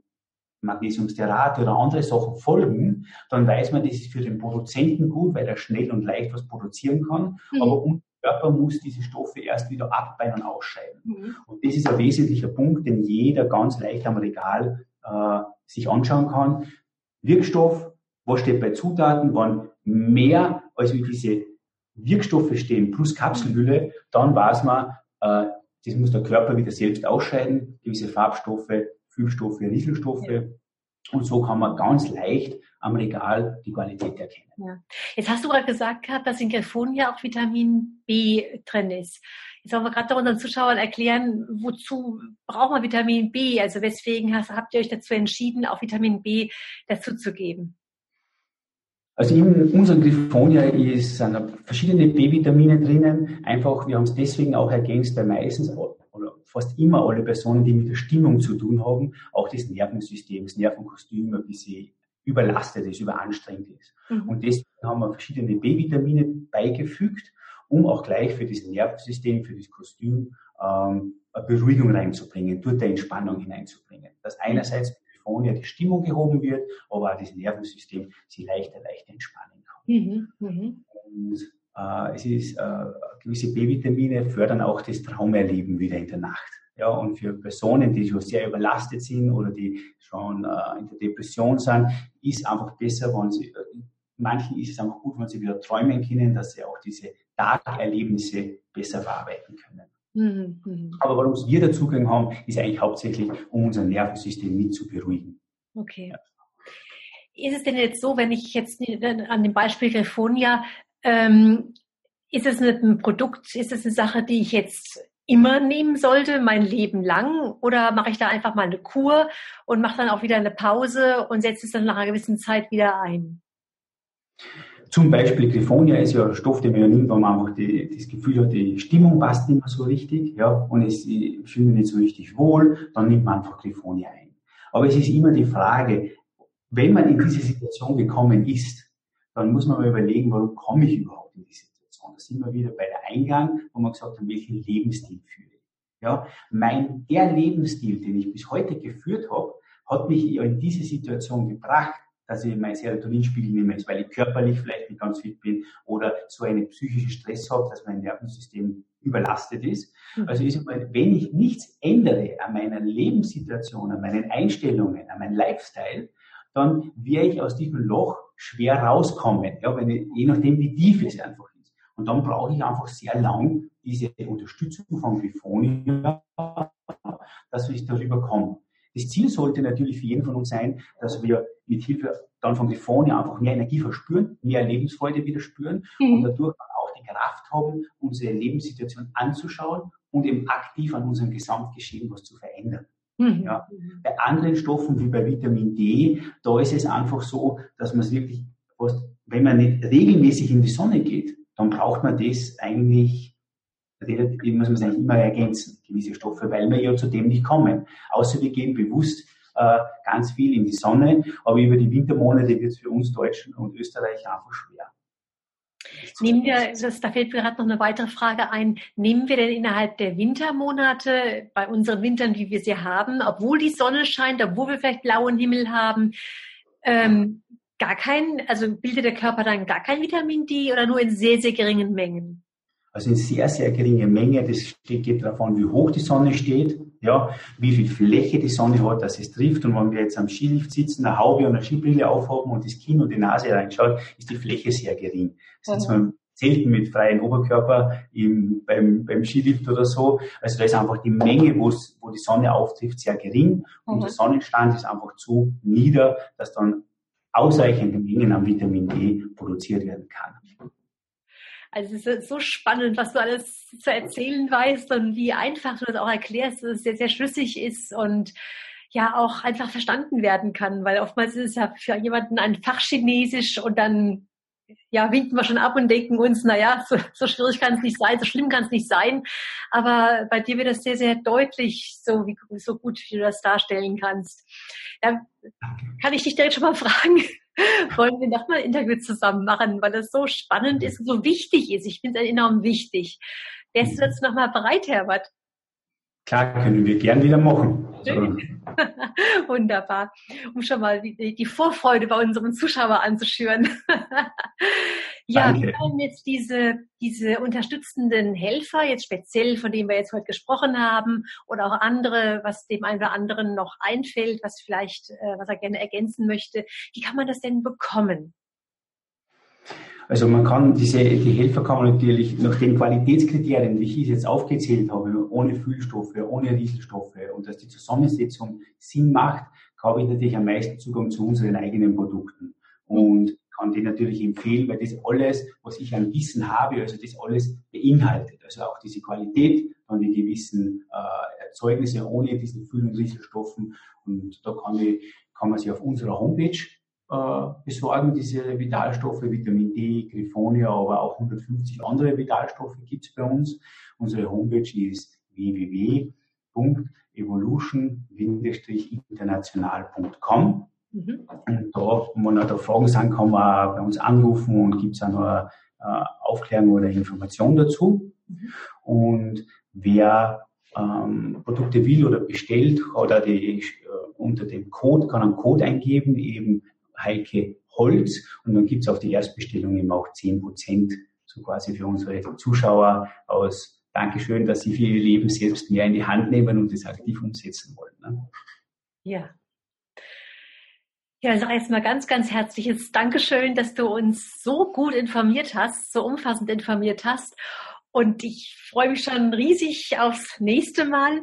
Magnesiumsterat oder andere Sachen folgen, dann weiß man, das ist für den Produzenten gut, weil er schnell und leicht was produzieren kann. Mhm. Aber unser Körper muss diese Stoffe erst wieder abbauen und ausscheiden. Mhm. Und das ist ein wesentlicher Punkt, den jeder ganz leicht am Regal äh, sich anschauen kann. Wirkstoff, was steht bei Zutaten, wenn mehr als wie diese Wirkstoffe stehen plus Kapselhülle, dann weiß man, äh, das muss der Körper wieder selbst ausscheiden, gewisse Farbstoffe, Füllstoffe, Rieselstoffe. Ja. Und so kann man ganz leicht am Regal die Qualität erkennen. Ja. Jetzt hast du gerade gesagt gehabt, dass in Griffonia auch Vitamin B drin ist. Jetzt wollen wir gerade unseren Zuschauern erklären, wozu braucht man Vitamin B? Also weswegen hast, habt ihr euch dazu entschieden, auch Vitamin B dazu zu geben? Also in unserem Griffonia ist, sind verschiedene B-Vitamine drinnen. Einfach, wir haben es deswegen auch ergänzt, weil meistens oder fast immer alle Personen, die mit der Stimmung zu tun haben, auch das Nervensystem, das Nervenkostüm ein bisschen überlastet ist, überanstrengt ist. Mhm. Und deswegen haben wir verschiedene B-Vitamine beigefügt, um auch gleich für das Nervensystem, für das Kostüm ähm, eine Beruhigung reinzubringen, dort eine Entspannung hineinzubringen. Dass einerseits ja die Stimmung gehoben wird, aber auch das Nervensystem sich leichter, leichter entspannen kann. Mhm. Mhm. Und es ist äh, gewisse B-Vitamine fördern auch das Traumerleben wieder in der Nacht. Ja, und für Personen, die schon sehr überlastet sind oder die schon äh, in der Depression sind, ist einfach besser, wenn sie, äh, manchen ist es einfach gut, wenn sie wieder träumen können, dass sie auch diese Tagerlebnisse besser verarbeiten können. Mhm. mhm. Aber warum wir da Zugang haben, ist eigentlich hauptsächlich, um unser Nervensystem mit zu beruhigen. Okay. Ja. Ist es denn jetzt so, wenn ich jetzt an dem Beispiel Griffonia, ähm, ist es ein Produkt, ist es eine Sache, die ich jetzt immer nehmen sollte, mein Leben lang? Oder mache ich da einfach mal eine Kur und mache dann auch wieder eine Pause und setze es dann nach einer gewissen Zeit wieder ein? Zum Beispiel Griffonia ist ja ein Stoff, den man ja nimmt, wenn man einfach die, das Gefühl hat, die Stimmung passt nicht mehr so richtig, ja, und es fühlt mich nicht so richtig wohl, dann nimmt man einfach Griffonia ein. Aber es ist immer die Frage, wenn man in diese Situation gekommen ist, dann muss man mal überlegen, warum komme ich überhaupt in diese Situation? Da sind wir wieder bei der Eingang, wo man gesagt hat, welchen Lebensstil führe ich. Ja, mein, der Lebensstil, den ich bis heute geführt habe, hat mich in diese Situation gebracht, dass ich mein Serotoninspiegel nehme, weil ich körperlich vielleicht nicht ganz fit bin oder so einen psychischen Stress habe, dass mein Nervensystem überlastet ist. Mhm. Also ist einmal, wenn ich nichts ändere an meiner Lebenssituation, an meinen Einstellungen, an meinem Lifestyle, dann werde ich aus diesem Loch schwer rauskommen, ja, wenn ich, je nachdem, wie tief es einfach ist. Und dann brauche ich einfach sehr lang diese Unterstützung von Griffonia, dass ich darüber komme. Das Ziel sollte natürlich für jeden von uns sein, dass wir mit Hilfe dann von Griffonia einfach mehr Energie verspüren, mehr Lebensfreude wieder spüren mhm. und dadurch auch die Kraft haben, unsere Lebenssituation anzuschauen und eben aktiv an unserem Gesamtgeschehen was zu verändern. Mhm. Ja. Bei anderen Stoffen wie bei Vitamin D, da ist es einfach so, dass man es wirklich, wenn man nicht regelmäßig in die Sonne geht, dann braucht man das eigentlich, muss man es eigentlich immer ergänzen, gewisse Stoffe, weil wir ja zu dem nicht kommen. Außer wir gehen bewusst äh, ganz viel in die Sonne, aber über die Wintermonate wird es für uns Deutschen und Österreicher einfach schwer. Nehmen wir, das, da fällt mir gerade noch eine weitere Frage ein, nehmen wir denn innerhalb der Wintermonate, bei unseren Wintern, wie wir sie haben, obwohl die Sonne scheint, obwohl wir vielleicht blauen Himmel haben, ähm, gar kein, also bildet der Körper dann gar kein Vitamin D oder nur in sehr, sehr geringen Mengen? Also in sehr, sehr geringe Menge. Das geht davon, wie hoch die Sonne steht, ja, wie viel Fläche die Sonne hat, dass es trifft. Und wenn wir jetzt am Skilift sitzen, eine Haube und eine Skibrille aufhaben und das Kinn und die Nase reinschaut, ist die Fläche sehr gering. Das ist man selten mit freiem Oberkörper im, beim, beim Skilift oder so. Also da ist einfach die Menge, wo die Sonne auftrifft, sehr gering und mhm. der Sonnenstand ist einfach zu nieder, dass dann ausreichende Mengen an Vitamin D produziert werden kann. Also es ist so spannend, was du alles zu erzählen weißt und wie einfach du das auch erklärst, dass es sehr, sehr schlüssig ist und ja auch einfach verstanden werden kann, weil oftmals ist es ja für jemanden ein Fachchinesisch und dann ja, winken wir schon ab und denken uns, naja, so, so schwierig kann es nicht sein, so schlimm kann es nicht sein. Aber bei dir wird das sehr, sehr deutlich, so, wie, so gut, wie du das darstellen kannst. Da kann ich dich direkt schon mal fragen, wollen wir nochmal ein Interview zusammen machen, weil das so spannend ist und so wichtig ist. Ich finde es enorm wichtig. Wärst du jetzt nochmal bereit, Herbert? Klar, können wir gern wieder machen. Wunderbar. Um schon mal die, die, Vorfreude bei unseren Zuschauern anzuschüren. ja, Danke. wir wollen jetzt diese, diese unterstützenden Helfer, jetzt speziell von denen wir jetzt heute gesprochen haben, oder auch andere, was dem einen oder anderen noch einfällt, was vielleicht, äh, was er gerne ergänzen möchte. Wie kann man das denn bekommen? Also man kann diese, die Helfer kann man natürlich nach den Qualitätskriterien, wie ich es jetzt aufgezählt habe, ohne Füllstoffe, ohne Rieselstoffe und dass die Zusammensetzung Sinn macht, habe ich natürlich am meisten Zugang zu unseren eigenen Produkten und kann die natürlich empfehlen, weil das alles, was ich an Wissen habe, also das alles beinhaltet. Also auch diese Qualität, dann die gewissen äh, Erzeugnisse ohne diesen Füll- und Rieselstoffen. Und da kann, ich, kann man sich auf unserer Homepage äh, besorgen, diese Vitalstoffe, Vitamin D, Griffonia, aber auch 150 andere Vitalstoffe gibt es bei uns. Unsere Homepage ist www.evolution-international.com. Mhm. Und da, wenn da Fragen sind, kann man bei uns anrufen und gibt es auch noch äh, Aufklärung oder Information dazu. Mhm. Und wer ähm, Produkte will oder bestellt oder die, äh, unter dem Code kann einen Code eingeben, eben Heike Holz. Und dann gibt es auf die Erstbestellung eben auch 10 Prozent, so quasi für unsere Zuschauer aus Dankeschön, dass Sie für Ihr Leben selbst mehr in die Hand nehmen und das aktiv umsetzen wollen. Ne? Ja. Ja, sag erstmal ganz, ganz herzliches Dankeschön, dass du uns so gut informiert hast, so umfassend informiert hast Und ich freue mich schon riesig aufs nächste Mal.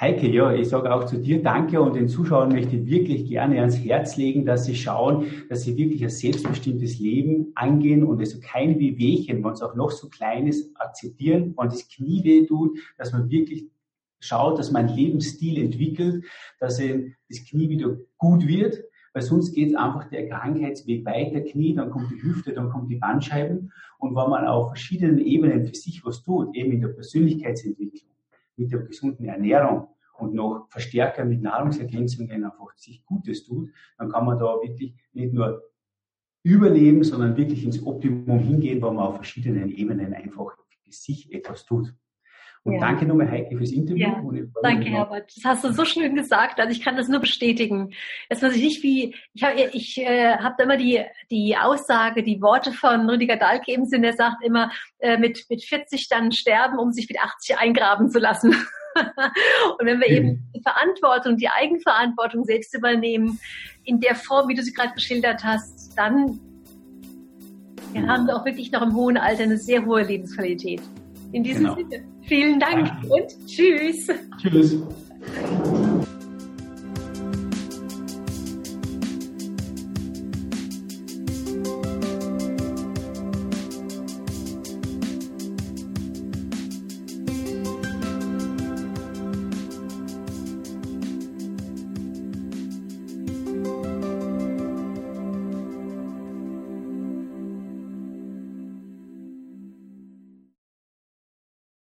Heike, ja, ich sage auch zu dir Danke und den Zuschauern möchte ich wirklich gerne ans Herz legen, dass sie schauen, dass sie wirklich ein selbstbestimmtes Leben angehen und also keine Wehwehchen, wenn es auch noch so klein ist, akzeptieren, wenn das Knie weh tut, dass man wirklich schaut, dass man einen Lebensstil entwickelt, dass das Knie wieder gut wird, weil sonst geht einfach der Krankheitsweg weiter, Knie, dann kommt die Hüfte, dann kommt die Bandscheiben und wenn man auf verschiedenen Ebenen für sich was tut, eben in der Persönlichkeitsentwicklung, mit der gesunden Ernährung und noch verstärker mit Nahrungsergänzungen einfach sich Gutes tut, dann kann man da wirklich nicht nur überleben, sondern wirklich ins Optimum hingehen, wo man auf verschiedenen Ebenen einfach für sich etwas tut. Und ja. danke nochmal, Heike, fürs Interview. Ja. danke, Herbert. Das hast du so schön gesagt. Also ich kann das nur bestätigen. Es muss ich nicht wie, ich habe ich, äh, hab immer die, die Aussage, die Worte von Rüdiger Dahlke im Sinne, der sagt immer, äh, mit, mit 40 dann sterben, um sich mit 80 eingraben zu lassen. und wenn wir eben die Verantwortung, die Eigenverantwortung selbst übernehmen, in der Form, wie du sie gerade geschildert hast, dann haben wir auch wirklich noch im hohen Alter eine sehr hohe Lebensqualität. In diesem genau. Sinne, vielen Dank Danke. und tschüss. Tschüss.